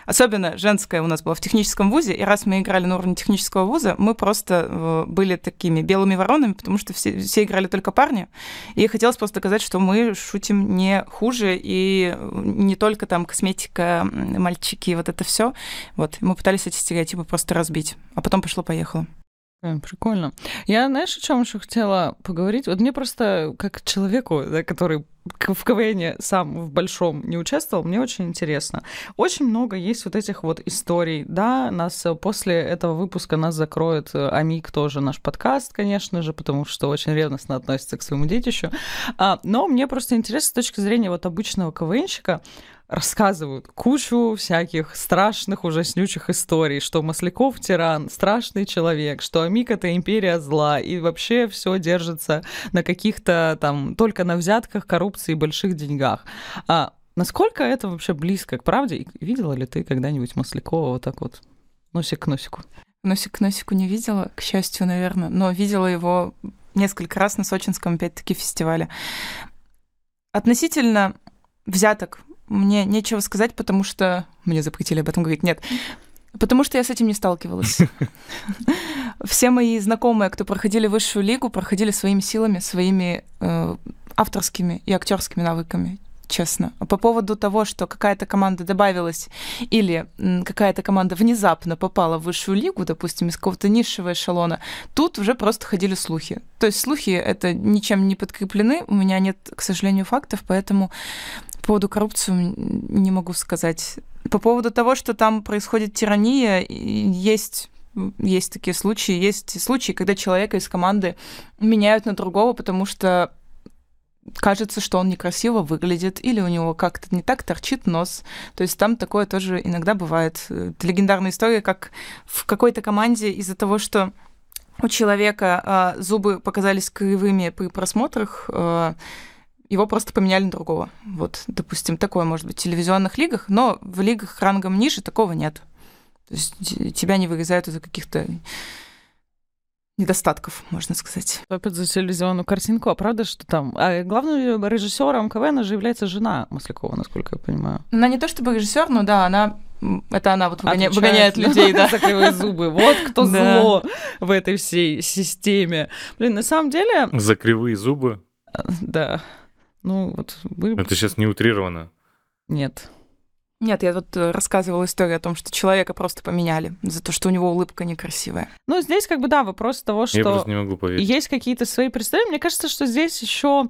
особенно женская у нас была в техническом вузе, и раз мы играли на уровне технического вуза, мы просто э, были такими белыми воронами, потому что все, все играли только парни, и хотелось просто доказать, что мы шутим не хуже, и не только там косметика, мальчики, вот это все. Вот, мы пытались эти стереотипы просто разбить, а потом пошло-поехало. Э, Прикольно. Я, знаешь, о чем еще хотела поговорить? Вот мне просто, как человеку, да, который в КВН сам в большом не участвовал, мне очень интересно. Очень много есть вот этих вот историй. Да, нас э, после этого выпуска нас закроет э, Амик тоже наш подкаст, конечно же, потому что очень ревностно относится к своему детищу. А, но мне просто интересно с точки зрения вот обычного КВНщика, рассказывают кучу всяких страшных, ужаснючих историй, что Масляков тиран, страшный человек, что Амик это империя зла, и вообще все держится на каких-то там только на взятках, коррупции и больших деньгах. А насколько это вообще близко к правде? И видела ли ты когда-нибудь Маслякова вот так вот носик к носику? Носик к носику не видела, к счастью, наверное, но видела его несколько раз на сочинском, опять-таки, фестивале. Относительно взяток мне нечего сказать, потому что... Мне запретили об этом говорить. Нет. Потому что я с этим не сталкивалась. Все мои знакомые, кто проходили высшую лигу, проходили своими силами, своими э, авторскими и актерскими навыками, честно. А По поводу того, что какая-то команда добавилась или какая-то команда внезапно попала в высшую лигу, допустим, из какого-то низшего эшелона, тут уже просто ходили слухи. То есть слухи это ничем не подкреплены, у меня нет, к сожалению, фактов, поэтому по поводу коррупции не могу сказать. По поводу того, что там происходит тирания, есть есть такие случаи, есть случаи, когда человека из команды меняют на другого, потому что кажется, что он некрасиво выглядит, или у него как-то не так торчит нос. То есть там такое тоже иногда бывает. Это легендарная история, как в какой-то команде из-за того, что у человека а, зубы показались кривыми при просмотрах, а, его просто поменяли на другого. Вот, допустим, такое может быть в телевизионных лигах, но в лигах рангом ниже такого нет. То есть тебя не вырезают из-за каких-то недостатков, можно сказать. Опять за телевизионную картинку, а правда, что там... А главным режиссером КВН же является жена Маслякова, насколько я понимаю. Она не то чтобы режиссер, но да, она это она вот выгоня- выгоняет людей, да. За кривые зубы. Вот кто зло в этой всей системе. Блин, на самом деле, За кривые зубы. да. Ну, вот вы... Это сейчас не утрировано. Нет. Нет, я тут э, рассказывала историю о том, что человека просто поменяли за то, что у него улыбка некрасивая. Ну, здесь как бы, да, вопрос того, что... Я просто не могу поверить. Есть какие-то свои представления. Мне кажется, что здесь еще...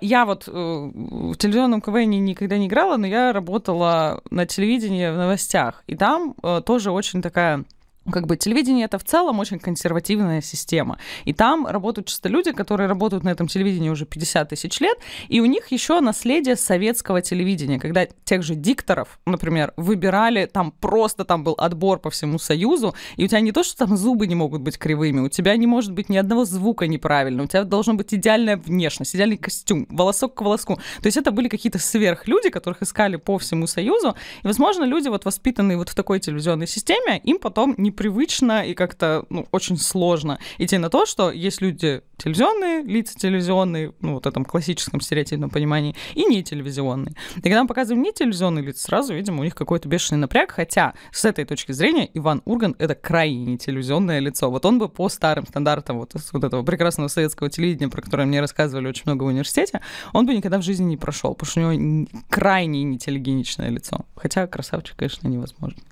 Я вот э, в телевизионном КВН никогда не играла, но я работала на телевидении в новостях. И там э, тоже очень такая как бы телевидение это в целом очень консервативная система. И там работают часто люди, которые работают на этом телевидении уже 50 тысяч лет, и у них еще наследие советского телевидения, когда тех же дикторов, например, выбирали, там просто там был отбор по всему Союзу, и у тебя не то, что там зубы не могут быть кривыми, у тебя не может быть ни одного звука неправильного, у тебя должна быть идеальная внешность, идеальный костюм, волосок к волоску. То есть это были какие-то сверхлюди, которых искали по всему Союзу, и, возможно, люди, вот воспитанные вот в такой телевизионной системе, им потом не непривычно и как-то ну, очень сложно идти на то, что есть люди телевизионные, лица телевизионные, ну, вот этом классическом стереотипном понимании, и не телевизионные. И когда мы показываем не телевизионные лица, сразу видим у них какой-то бешеный напряг, хотя с этой точки зрения Иван Урган — это крайне не телевизионное лицо. Вот он бы по старым стандартам вот, вот этого прекрасного советского телевидения, про которое мне рассказывали очень много в университете, он бы никогда в жизни не прошел, потому что у него крайне нетелегеничное лицо. Хотя красавчик, конечно, невозможно.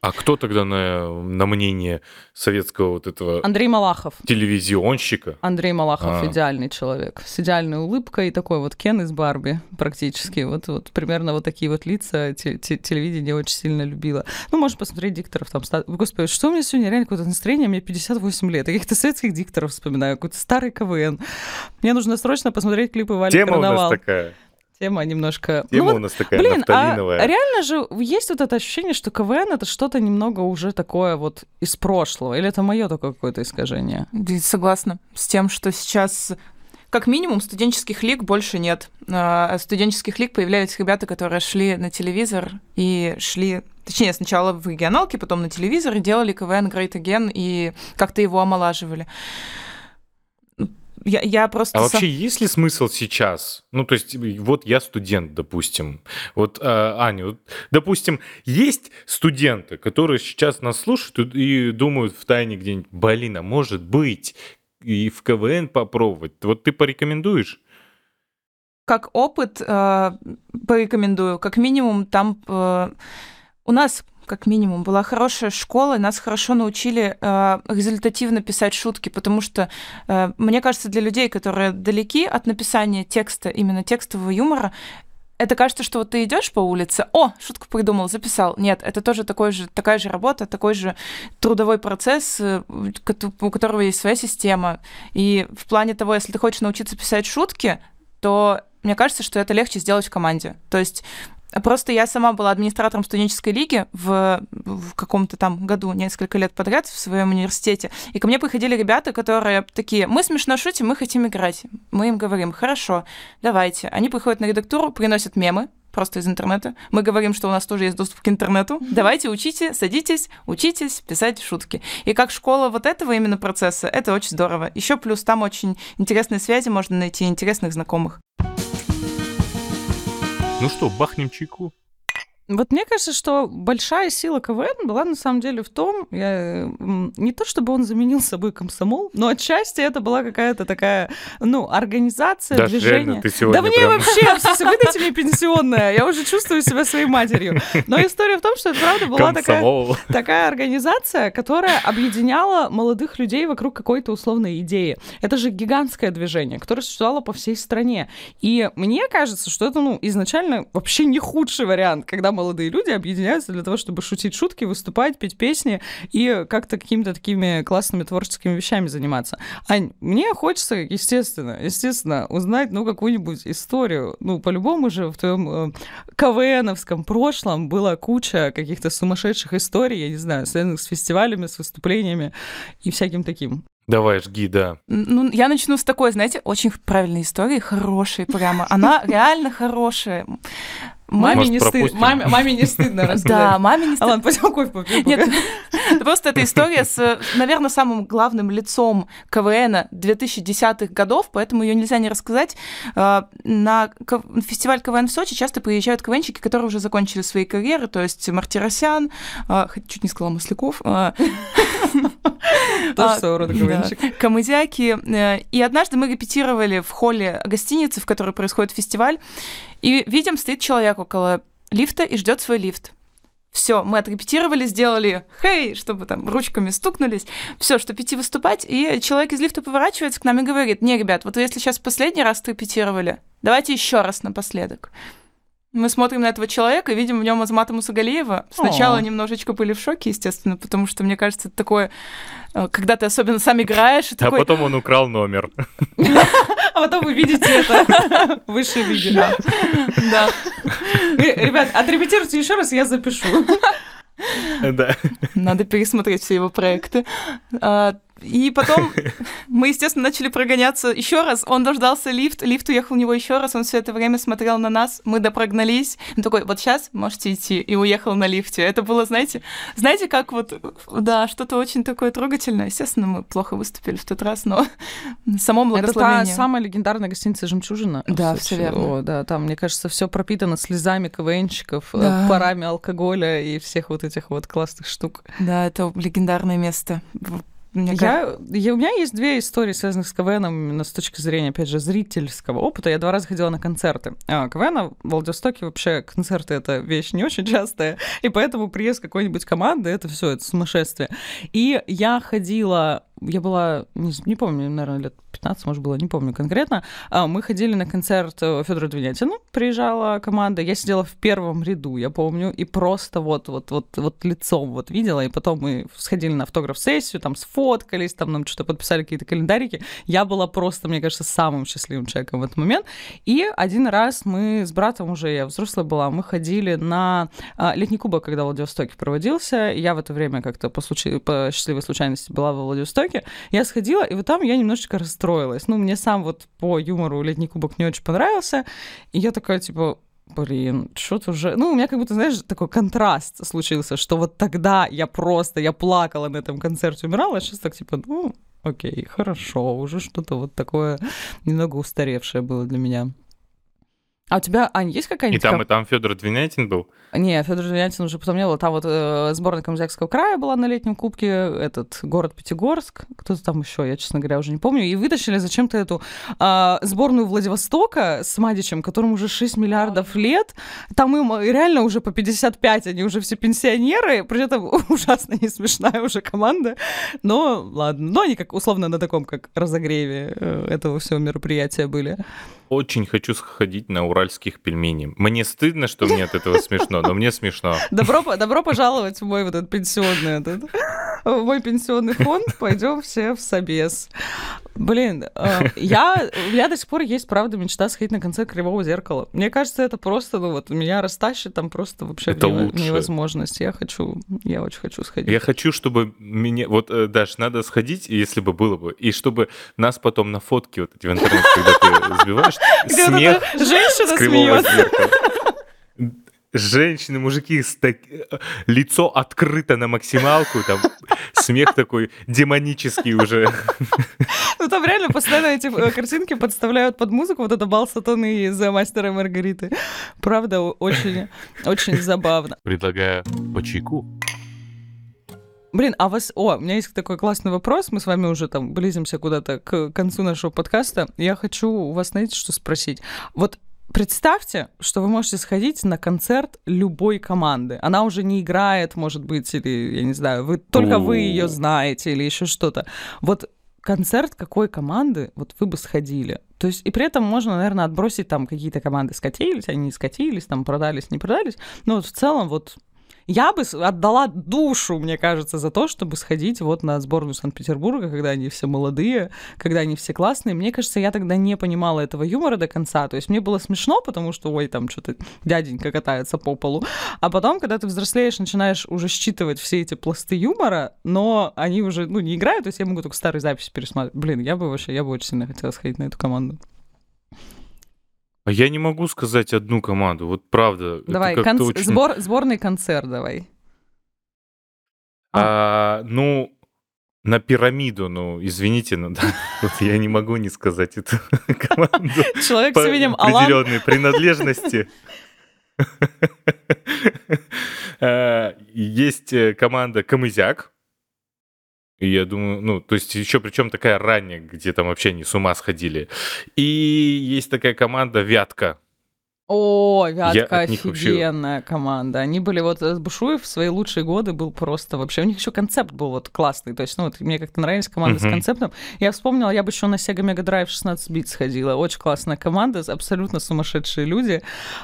А кто тогда на, на мнение советского вот этого... Андрей Малахов. Телевизионщика? Андрей Малахов а. идеальный человек. С идеальной улыбкой и такой вот Кен из Барби практически. Вот, вот примерно вот такие вот лица телевидение очень сильно любила. Ну, можно посмотреть дикторов там. Господи, что у меня сегодня реально какое-то настроение? Мне 58 лет. Я каких-то советских дикторов вспоминаю. Какой-то старый КВН. Мне нужно срочно посмотреть клипы Вали Тема Карнавал. у нас такая. Тема немножко... Тема ну, у нас такая блин, а нафталиновая. реально же есть вот это ощущение, что КВН это что-то немного уже такое вот из прошлого? Или это мое такое какое-то искажение? Согласна с тем, что сейчас как минимум студенческих лиг больше нет. А студенческих лиг появляются ребята, которые шли на телевизор и шли Точнее, сначала в регионалке, потом на телевизор и делали КВН Great Again и как-то его омолаживали. Я, я просто... А вообще есть ли смысл сейчас? Ну, то есть, вот я студент, допустим. Вот, э, Аня, вот, допустим, есть студенты, которые сейчас нас слушают и думают в тайне где-нибудь, блин, а может быть, и в КВН попробовать. Вот ты порекомендуешь? Как опыт э, порекомендую. Как минимум там... Э, у нас как минимум, была хорошая школа, нас хорошо научили э, результативно писать шутки, потому что, э, мне кажется, для людей, которые далеки от написания текста, именно текстового юмора, это кажется, что вот ты идешь по улице, о, шутку придумал, записал. Нет, это тоже такой же, такая же работа, такой же трудовой процесс, э, у которого есть своя система. И в плане того, если ты хочешь научиться писать шутки, то мне кажется, что это легче сделать в команде. То есть Просто я сама была администратором студенческой лиги в, в каком-то там году, несколько лет подряд в своем университете. И ко мне приходили ребята, которые такие, мы смешно шутим, мы хотим играть. Мы им говорим, хорошо, давайте. Они приходят на редактуру, приносят мемы, просто из интернета. Мы говорим, что у нас тоже есть доступ к интернету. Давайте учите, садитесь, учитесь писать шутки. И как школа вот этого именно процесса, это очень здорово. Еще плюс там очень интересные связи можно найти, интересных знакомых. Ну что, бахнем чайку? Вот мне кажется, что большая сила КВН была на самом деле в том, я, не то чтобы он заменил собой комсомол, но отчасти это была какая-то такая, ну, организация, да, движение. Реально, ты сегодня да мне прям... вообще, выдайте мне пенсионное, я уже чувствую себя своей матерью. Но история в том, что это правда была такая, такая организация, которая объединяла молодых людей вокруг какой-то условной идеи. Это же гигантское движение, которое существовало по всей стране. И мне кажется, что это, ну, изначально вообще не худший вариант, когда молодые люди объединяются для того, чтобы шутить шутки, выступать, петь песни и как-то какими-то такими классными творческими вещами заниматься. Ань, мне хочется, естественно, естественно, узнать, ну, какую-нибудь историю. Ну, по-любому же в твоем э, КВНовском прошлом была куча каких-то сумасшедших историй, я не знаю, связанных с фестивалями, с выступлениями и всяким таким. Давай, жги, да. Ну, я начну с такой, знаете, очень правильной истории, хорошей прямо. Она реально хорошая. Маме не, стыд... маме, маме не стыдно рассказать. Да, маме не стыдно. Алан, пойдем кофе попьем. Нет, просто эта история с, наверное, самым главным лицом КВН 2010-х годов, поэтому ее нельзя не рассказать. А, на фестиваль КВН в Сочи часто приезжают КВНщики, которые уже закончили свои карьеры, то есть Мартиросян, а, чуть не сказала Масляков. А, Тоже своего рода КВНщик. Камызяки. Э, и однажды мы репетировали в холле гостиницы, в которой происходит фестиваль, и видим, стоит человек около лифта и ждет свой лифт. Все, мы отрепетировали, сделали хей, чтобы там ручками стукнулись. Все, что пяти выступать. И человек из лифта поворачивается к нам и говорит, не, ребят, вот если сейчас последний раз отрепетировали, давайте еще раз напоследок. Мы смотрим на этого человека и видим в нем Азмата Мусагалиева. Сначала О. немножечко были в шоке, естественно, потому что, мне кажется, это такое, э, когда ты особенно сам играешь, А такой, потом он украл номер. А потом вы видите это в высшей лиге. да, Ребят, отрепетируйте еще раз, я запишу. Да. Надо пересмотреть все его проекты. И потом мы, естественно, начали прогоняться еще раз. Он дождался лифт, лифт уехал у него еще раз, он все это время смотрел на нас, мы допрогнались. Он такой, вот сейчас можете идти, и уехал на лифте. Это было, знаете, знаете, как вот, да, что-то очень такое трогательное. Естественно, мы плохо выступили в тот раз, но само Это та благословение. самая легендарная гостиница «Жемчужина». Да, всё верно. О, да, там, мне кажется, все пропитано слезами КВНщиков, э, Да. парами алкоголя и всех вот этих вот классных штук. Да, это легендарное место. Мне Я, я- у меня есть две истории, связанных с КВНом именно с точки зрения, опять же, зрительского опыта. Я два раза ходила на концерты. А, КВН в Владивостоке вообще концерты — это вещь не очень частая, и поэтому приезд какой-нибудь команды — это все, это сумасшествие. И я ходила, я была, не, не помню, наверное, лет 15, может, было, не помню конкретно. А, Мы ходили на концерт э, Федора Двинятина, приезжала команда, я сидела в первом ряду, я помню, и просто вот, вот, вот, вот лицом вот видела, и потом мы сходили на автограф-сессию, там сфоткались, там нам что-то подписали, какие-то календарики. Я была просто, мне кажется, самым счастливым человеком в этот момент. И один раз мы с братом уже, я взрослая была, мы ходили на а, летний кубок, когда в Владивостоке проводился. Я в это время как-то по, случаю, по счастливой случайности была во Владивостоке. Я сходила, и вот там я немножечко расстроилась. Ну, мне сам вот по юмору летний кубок не очень понравился. И я такая, типа, Блин, что-то уже... Ну, у меня как будто, знаешь, такой контраст случился, что вот тогда я просто, я плакала на этом концерте, умирала, а сейчас так типа, ну, окей, хорошо, уже что-то вот такое немного устаревшее было для меня. А у тебя, Ань, есть И какая-нибудь... там, ком- и там Федор Двинятин был. Не, Федор Звянятин уже потом не было. Там вот э, сборная Камзякского края была на летнем кубке, этот город Пятигорск, кто-то там еще, я, честно говоря, уже не помню. И вытащили зачем-то эту а, сборную Владивостока с Мадичем, которому уже 6 миллиардов лет. Там им э, реально уже по 55, они уже все пенсионеры, при этом ужасно не смешная уже команда. Но ладно, но они как условно на таком как разогреве э, этого всего мероприятия были. Очень хочу сходить на уральских пельменей. Мне стыдно, что мне от этого смешно, но мне смешно. Добро, добро пожаловать в мой вот этот пенсионный, этот, в мой пенсионный фонд. Пойдем все в собес. Блин, э, я, у меня до сих пор есть, правда, мечта сходить на концерт Кривого Зеркала. Мне кажется, это просто, ну вот, меня растащит там просто вообще Это нево- невозможность. Я хочу, я очень хочу сходить. Я хочу, чтобы меня... Вот, э, Даш, надо сходить, если бы было бы, и чтобы нас потом на фотке вот эти в интернете, когда ты сбиваешь, смех женщина смеется. Женщины, мужики, так- лицо открыто на максималку, там смех такой демонический уже. Ну там реально постоянно эти э, картинки подставляют под музыку, вот это бал сатаны из э, мастера и Маргариты. Правда, очень, очень забавно. Предлагаю по чайку. Блин, а вас... О, у меня есть такой классный вопрос. Мы с вами уже там близимся куда-то к концу нашего подкаста. Я хочу у вас, знаете, что спросить? Вот Представьте, что вы можете сходить на концерт любой команды. Она уже не играет, может быть, или, я не знаю, вы, только вы ее знаете, или еще что-то. Вот концерт какой команды вот вы бы сходили? То есть, и при этом можно, наверное, отбросить там какие-то команды скатились, они не скатились, там продались, не продались. Но вот в целом вот я бы отдала душу, мне кажется, за то, чтобы сходить вот на сборную Санкт-Петербурга, когда они все молодые, когда они все классные. Мне кажется, я тогда не понимала этого юмора до конца. То есть мне было смешно, потому что, ой, там что-то дяденька катается по полу. А потом, когда ты взрослеешь, начинаешь уже считывать все эти пласты юмора, но они уже, ну, не играют, то есть я могу только старые записи пересматривать. Блин, я бы вообще, я бы очень сильно хотела сходить на эту команду. А я не могу сказать одну команду, вот правда. Давай, конц- очень- сбор, сборный концерт давай. А, ну, на пирамиду, ну, извините, но да, вот я не могу не сказать эту команду. Человек с именем Алан. определенной принадлежности. Э, Есть э, команда Камызяк. Я думаю, ну, то есть еще причем такая ранняя, где там вообще не с ума сходили. И есть такая команда Вятка. О, Вятка них вообще- офигенная команда. Они были вот э, Бушуев в свои лучшие годы был просто вообще. У них еще концепт был вот классный. То есть, ну, вот мне как-то нравились команды с Мгм. концептом. Я вспомнила, я бы еще на Sega Mega Drive 16 бит сходила. Очень классная команда, абсолютно сумасшедшие люди.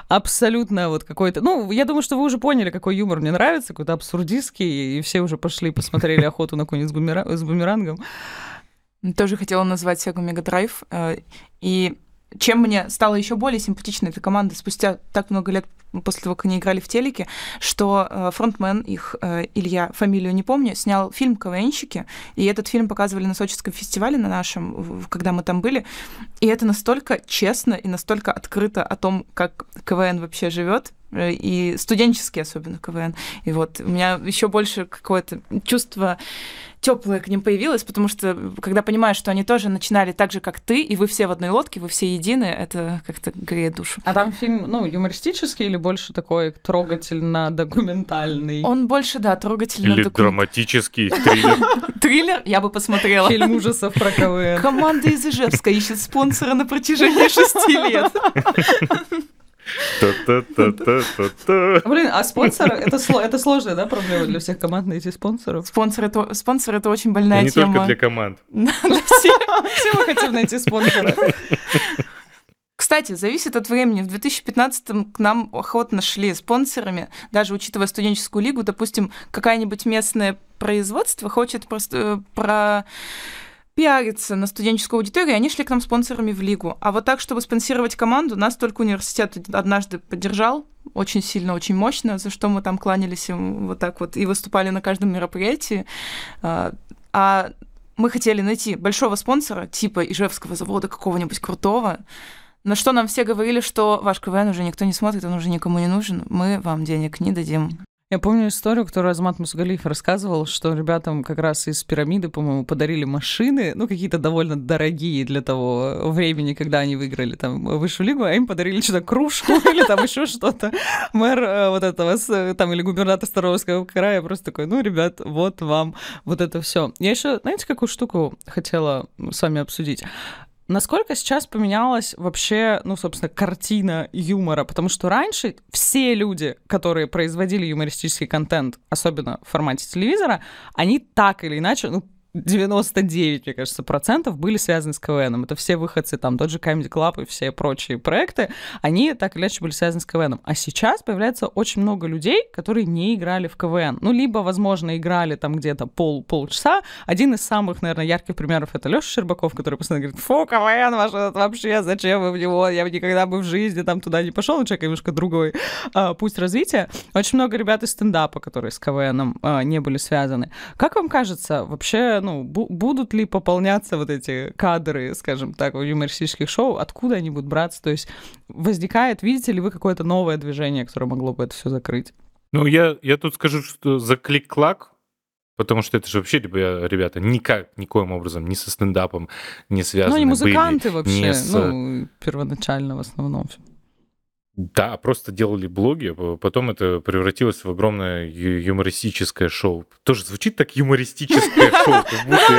Абсолютно вот какой-то... Ну, я думаю, что вы уже поняли, какой юмор мне нравится, какой-то абсурдистский, и все уже пошли посмотрели охоту на с бумера- с бумерангом. Тоже хотела назвать Sega Mega Drive. э, И чем мне стала еще более симпатична эта команда спустя так много лет после того, как они играли в телеке, что э, фронтмен их, э, Илья, фамилию не помню, снял фильм «КВНщики», и этот фильм показывали на Сочинском фестивале на нашем, когда мы там были, и это настолько честно и настолько открыто о том, как КВН вообще живет, и студенческий особенно КВН. И вот у меня еще больше какое-то чувство теплое к ним появилось, потому что когда понимаешь, что они тоже начинали так же, как ты, и вы все в одной лодке, вы все едины, это как-то греет душу. А там фильм, ну, юмористический или больше такой трогательно-документальный? Он больше, да, трогательно Или драматический триллер. Триллер я бы посмотрела. Фильм ужасов про КВН. Команда из Ижевска ищет спонсора на протяжении шести лет. Блин, а спонсор это, это сложная, да, проблема для всех команд найти спонсоров? Спонсор это, спонсор это очень И больная не тема. только для команд. Для всех. Все мы хотим найти спонсора. Кстати, зависит от времени. В 2015-м к нам охотно шли спонсорами, даже учитывая студенческую лигу, допустим, какое-нибудь местное производство хочет просто э, про пиариться на студенческую аудиторию, они шли к нам спонсорами в лигу. А вот так, чтобы спонсировать команду, нас только университет однажды поддержал, очень сильно, очень мощно, за что мы там кланялись им вот так вот и выступали на каждом мероприятии. А а мы хотели найти большого спонсора, типа Ижевского завода какого-нибудь крутого, на что нам все говорили, что ваш КВН уже никто не смотрит, он уже никому не нужен, мы вам денег не дадим. Я помню историю, которую Азмат Мусгалиев рассказывал, что ребятам как раз из пирамиды, по-моему, подарили машины, ну, какие-то довольно дорогие для того времени, когда они выиграли там высшую лигу, а им подарили что-то кружку или там еще что-то. Мэр э, вот этого, с- там, или губернатор Старовского края просто такой, ну, ребят, вот вам вот это все. Я еще, знаете, какую штуку хотела с вами обсудить? Насколько сейчас поменялась вообще, ну, собственно, картина юмора? Потому что раньше все люди, которые производили юмористический контент, особенно в формате телевизора, они так или иначе, ну, 99, мне кажется, процентов были связаны с КВНом. Это все выходцы, там, тот же Comedy Club и все прочие проекты, они так или иначе были связаны с КВНом. А сейчас появляется очень много людей, которые не играли в КВН. Ну, либо, возможно, играли там где-то пол, полчаса. Один из самых, наверное, ярких примеров это Леша Щербаков, который постоянно говорит, фу, КВН ваш этот вообще, зачем вы в него? Я бы никогда бы в жизни там туда не пошел. Человек немножко другой а, путь развития. Очень много ребят из стендапа, которые с КВНом а, не были связаны. Как вам кажется, вообще, ну, бу- будут ли пополняться вот эти кадры, скажем так, юмористических шоу? Откуда они будут браться? То есть возникает, видите ли вы какое-то новое движение, которое могло бы это все закрыть? Ну, я, я тут скажу, что за клик-клак, потому что это же вообще, ребя- ребята, никак, никоим образом, ни со стендапом не связаны ну, они музыканты были, вообще, не с- ну, первоначально в основном. Да, просто делали блоги, а потом это превратилось в огромное ю- юмористическое шоу. Тоже звучит так юмористическое шоу, Нам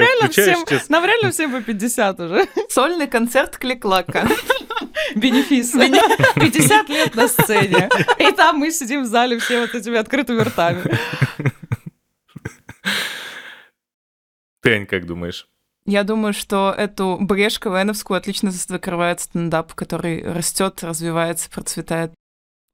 реально, всем, по 50 уже. Сольный концерт Кликлака. Бенефис. 50 лет на сцене. И там мы сидим в зале все вот этими открытыми ртами. Ты, Ань, как думаешь? Я думаю, что эту брешь КВНовскую отлично закрывает стендап, который растет, развивается, процветает.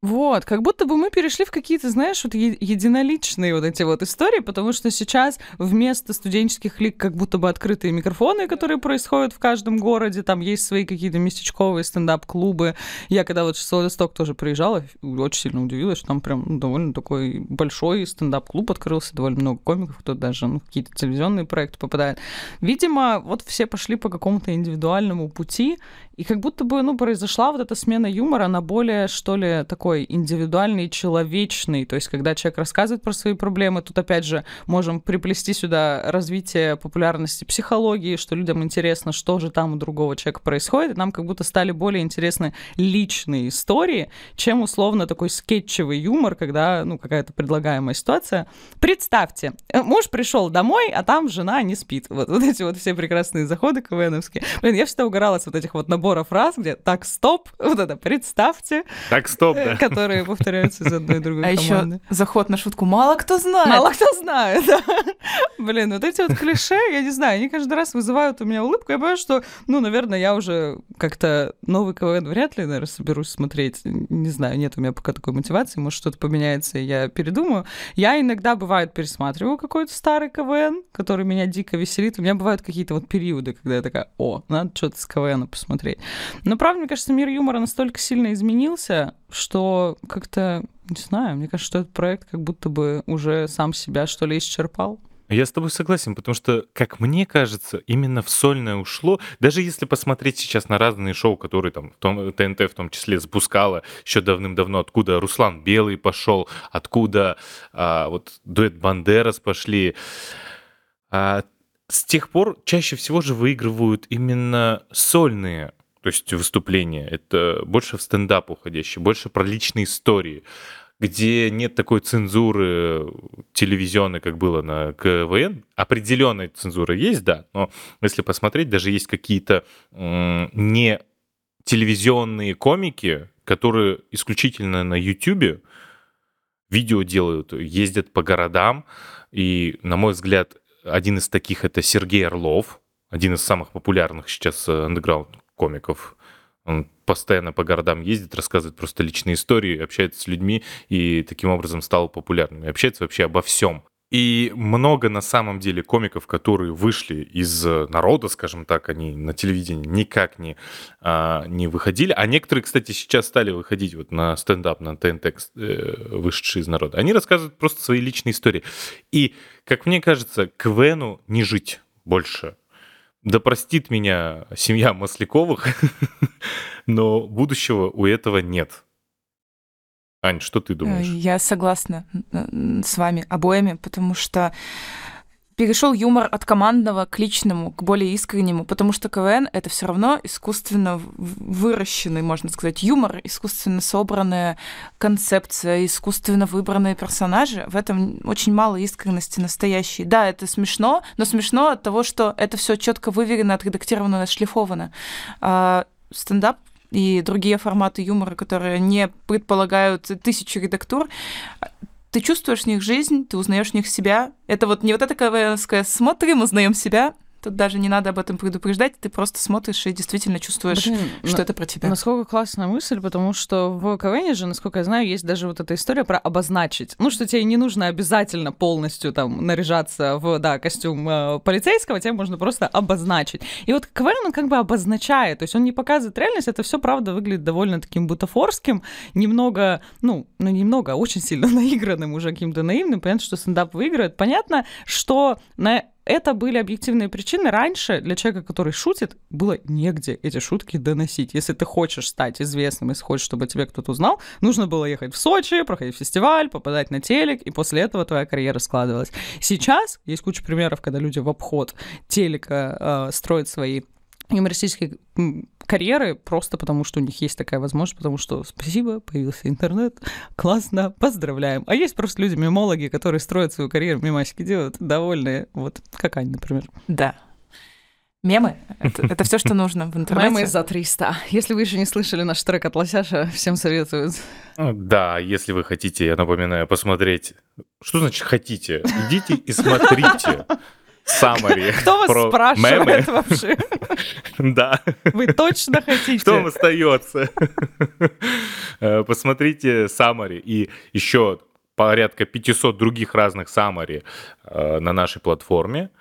Вот, как будто бы мы перешли в какие-то, знаешь, вот единоличные вот эти вот истории, потому что сейчас вместо студенческих лиг как будто бы открытые микрофоны, которые происходят в каждом городе, там есть свои какие-то местечковые стендап-клубы. Я когда вот в Владивосток тоже приезжала, очень сильно удивилась, что там прям ну, довольно такой большой стендап-клуб открылся, довольно много комиков, кто даже ну, какие-то телевизионные проекты попадает. Видимо, вот все пошли по какому-то индивидуальному пути, и как будто бы, ну, произошла вот эта смена юмора на более, что ли, такой индивидуальный, человечный. То есть, когда человек рассказывает про свои проблемы, тут, опять же, можем приплести сюда развитие популярности психологии, что людям интересно, что же там у другого человека происходит. И нам как будто стали более интересны личные истории, чем условно такой скетчевый юмор, когда, ну, какая-то предлагаемая ситуация. Представьте, э, муж пришел домой, а там жена не спит. Вот, вот эти вот все прекрасные заходы КВНовские. Блин, я всегда угорала с вот этих вот наборов набора фраз, где «так, стоп», вот это «представьте», Так, стоп, да. которые повторяются из одной и другой А еще заход на шутку мало кто знает. Мало кто знает, да. Блин, вот эти вот клише, я не знаю, они каждый раз вызывают у меня улыбку. Я понимаю, что, ну, наверное, я уже как-то новый КВН вряд ли, наверное, соберусь смотреть. Не знаю, нет у меня пока такой мотивации. Может, что-то поменяется, и я передумаю. Я иногда, бывает, пересматриваю какой-то старый КВН, который меня дико веселит. У меня бывают какие-то вот периоды, когда я такая, о, надо что-то с КВН посмотреть. Но, правда, мне кажется, мир юмора настолько сильно изменился, что как-то, не знаю, мне кажется, что этот проект как будто бы уже сам себя, что ли, исчерпал. Я с тобой согласен, потому что, как мне кажется, именно в сольное ушло, даже если посмотреть сейчас на разные шоу, которые там в том, ТНТ в том числе запускала еще давным-давно, откуда Руслан Белый пошел, откуда а, вот дуэт Бандерас пошли, а, с тех пор чаще всего же выигрывают именно сольные то есть выступления. Это больше в стендап уходящие, больше про личные истории где нет такой цензуры телевизионной, как было на КВН. Определенная цензура есть, да, но если посмотреть, даже есть какие-то не телевизионные комики, которые исключительно на YouTube видео делают, ездят по городам, и, на мой взгляд, один из таких это Сергей Орлов, один из самых популярных сейчас андеграунд комиков. Он постоянно по городам ездит, рассказывает просто личные истории, общается с людьми и таким образом стал популярным. И общается вообще обо всем. И много на самом деле комиков, которые вышли из народа, скажем так, они на телевидении никак не, а, не выходили. А некоторые, кстати, сейчас стали выходить вот на стендап, на ТНТ, э, вышедшие из народа. Они рассказывают просто свои личные истории. И, как мне кажется, КВНу не жить больше. Да простит меня семья Масляковых, но будущего у этого нет. Ань, что ты думаешь? Я согласна с вами обоими, потому что перешел юмор от командного к личному, к более искреннему, потому что КВН — это все равно искусственно выращенный, можно сказать, юмор, искусственно собранная концепция, искусственно выбранные персонажи. В этом очень мало искренности настоящей. Да, это смешно, но смешно от того, что это все четко выверено, отредактировано, отшлифовано. А стендап и другие форматы юмора, которые не предполагают тысячу редактур, ты чувствуешь в них жизнь, ты узнаешь в них себя. Это вот не вот это КВНское «смотрим, узнаем себя», Тут даже не надо об этом предупреждать, ты просто смотришь и действительно чувствуешь, Блин, что на, это про тебя. Насколько классная мысль, потому что в КВН же, насколько я знаю, есть даже вот эта история про обозначить. Ну, что тебе не нужно обязательно полностью там наряжаться в, да, костюм э, полицейского, тебе можно просто обозначить. И вот КВН, он как бы обозначает, то есть он не показывает реальность, это все правда выглядит довольно таким бутафорским, немного, ну, ну немного, а очень сильно наигранным уже каким-то наивным. Понятно, что стендап выиграет. Понятно, что на это были объективные причины. Раньше для человека, который шутит, было негде эти шутки доносить. Если ты хочешь стать известным, если хочешь, чтобы тебя кто-то узнал, нужно было ехать в Сочи, проходить фестиваль, попадать на телек, и после этого твоя карьера складывалась. Сейчас есть куча примеров, когда люди в обход телека э, строят свои юмористические карьеры просто потому, что у них есть такая возможность, потому что спасибо, появился интернет, классно, поздравляем. А есть просто люди-мемологи, которые строят свою карьеру, мемасики делают, довольные, вот как Аня, например. Да, Мемы — это, это все, что нужно в интернете. Мемы за 300. Если вы еще не слышали наш трек от Лосяша, всем советую. Да, если вы хотите, я напоминаю, посмотреть. Что значит хотите? Идите и смотрите summary. Кто вас про спрашивает мемы. вообще? Да. Вы точно хотите? Вам остается? Э, посмотрите summary и еще порядка 500 других разных summary э, на нашей платформе.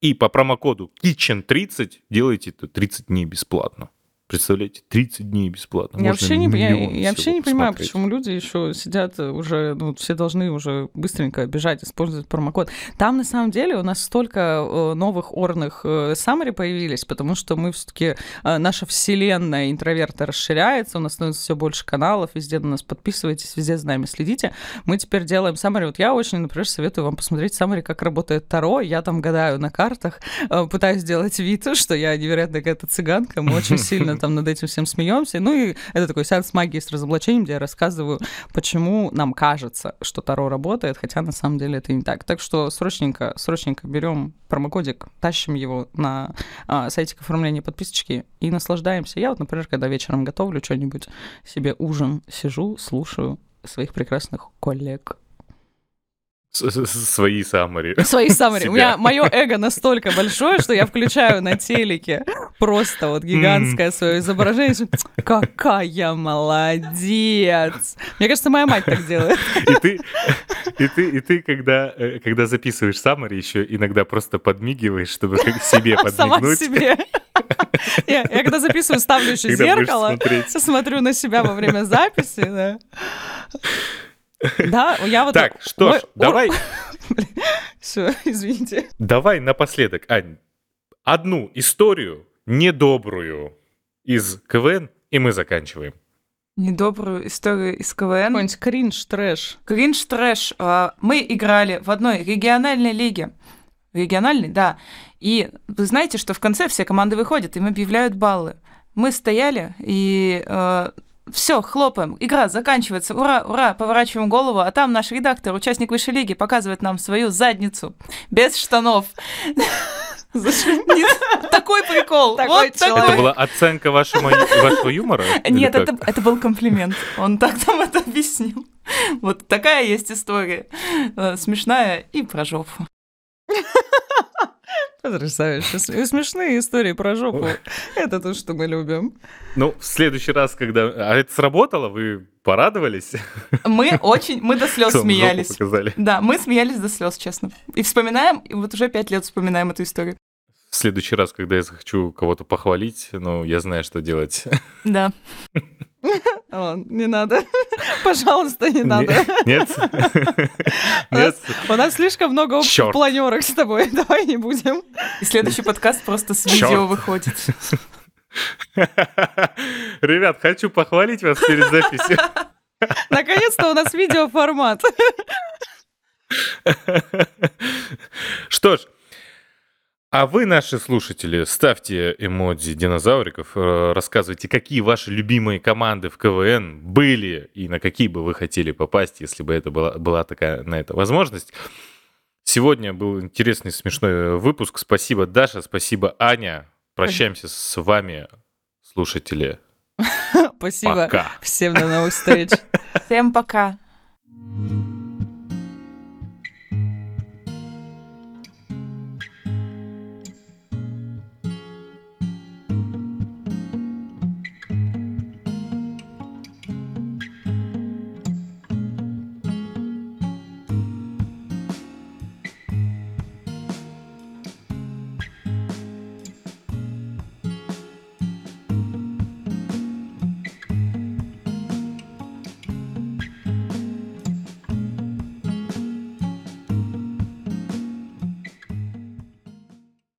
И по промокоду KITCHEN30 делайте это 30 дней бесплатно. Представляете, 30 дней бесплатно. Я вообще не, я, я вообще не понимаю, почему люди еще сидят уже, ну, все должны уже быстренько бежать, использовать промокод. Там, на самом деле, у нас столько э, новых орных саммари появились, потому что мы все-таки, э, наша вселенная интроверта расширяется, у нас становится все больше каналов, везде на нас подписывайтесь, везде за нами следите. Мы теперь делаем саммари. Вот я очень, например, советую вам посмотреть саммари, как работает Таро. Я там гадаю на картах, э, пытаюсь сделать вид, что я невероятно какая-то цыганка, мы очень сильно там над этим всем смеемся. Ну и это такой сеанс магии с разоблачением, где я рассказываю, почему нам кажется, что Таро работает, хотя на самом деле это не так. Так что срочненько, срочненько берем промокодик, тащим его на а, сайтик оформления подписочки и наслаждаемся. Я вот, например, когда вечером готовлю что-нибудь себе ужин, сижу, слушаю своих прекрасных коллег. Свои саммари. Свои саммари. У меня мое эго настолько большое, что я включаю на телеке просто вот гигантское свое изображение. Какая молодец! Мне кажется, моя мать так делает. И ты, и ты, и ты когда, э, когда записываешь саммари, еще иногда просто подмигиваешь, чтобы себе подмигнуть. Сама себе. Я, я когда записываю, ставлю еще зеркало, смотрю на себя во время записи, да. Да, я вот... Так, что ж, давай... Все, извините. Давай напоследок, Ань, одну историю недобрую из КВН, и мы заканчиваем. Недобрую историю из КВН. Какой-нибудь кринж, трэш. Кринж, трэш. А, мы играли в одной региональной лиге. Региональной, да. И вы знаете, что в конце все команды выходят, им объявляют баллы. Мы стояли и э, все, хлопаем. Игра заканчивается. Ура, ура, поворачиваем голову, а там наш редактор, участник высшей лиги, показывает нам свою задницу без штанов. Такой прикол. Такой вот. Это была оценка вашего, вашего юмора? Нет, это, это был комплимент. Он так нам это объяснил. Вот такая есть история. Э, смешная и про жопу. Потрясающе. Смешные истории про жопу. Это то, что мы любим. Ну, в следующий раз, когда... А это сработало? Вы порадовались? Мы очень... Мы до слез смеялись. Да, мы смеялись до слез, честно. И вспоминаем, и вот уже пять лет вспоминаем эту историю. В следующий раз, когда я захочу кого-то похвалить, ну, я знаю, что делать. Да. О, не надо. Пожалуйста, не надо. Нет? Нет? У нас слишком много общих планерок с тобой. Давай не будем. И следующий подкаст просто с видео выходит. Ребят, хочу похвалить вас перед записью. Наконец-то у нас видеоформат. Что ж, а вы, наши слушатели, ставьте эмодзи динозавриков, э, рассказывайте, какие ваши любимые команды в КВН были и на какие бы вы хотели попасть, если бы это была, была такая на это возможность. Сегодня был интересный, смешной выпуск. Спасибо, Даша, спасибо, Аня. Прощаемся с вами, слушатели. Спасибо. Пока. Всем до новых встреч. Всем пока.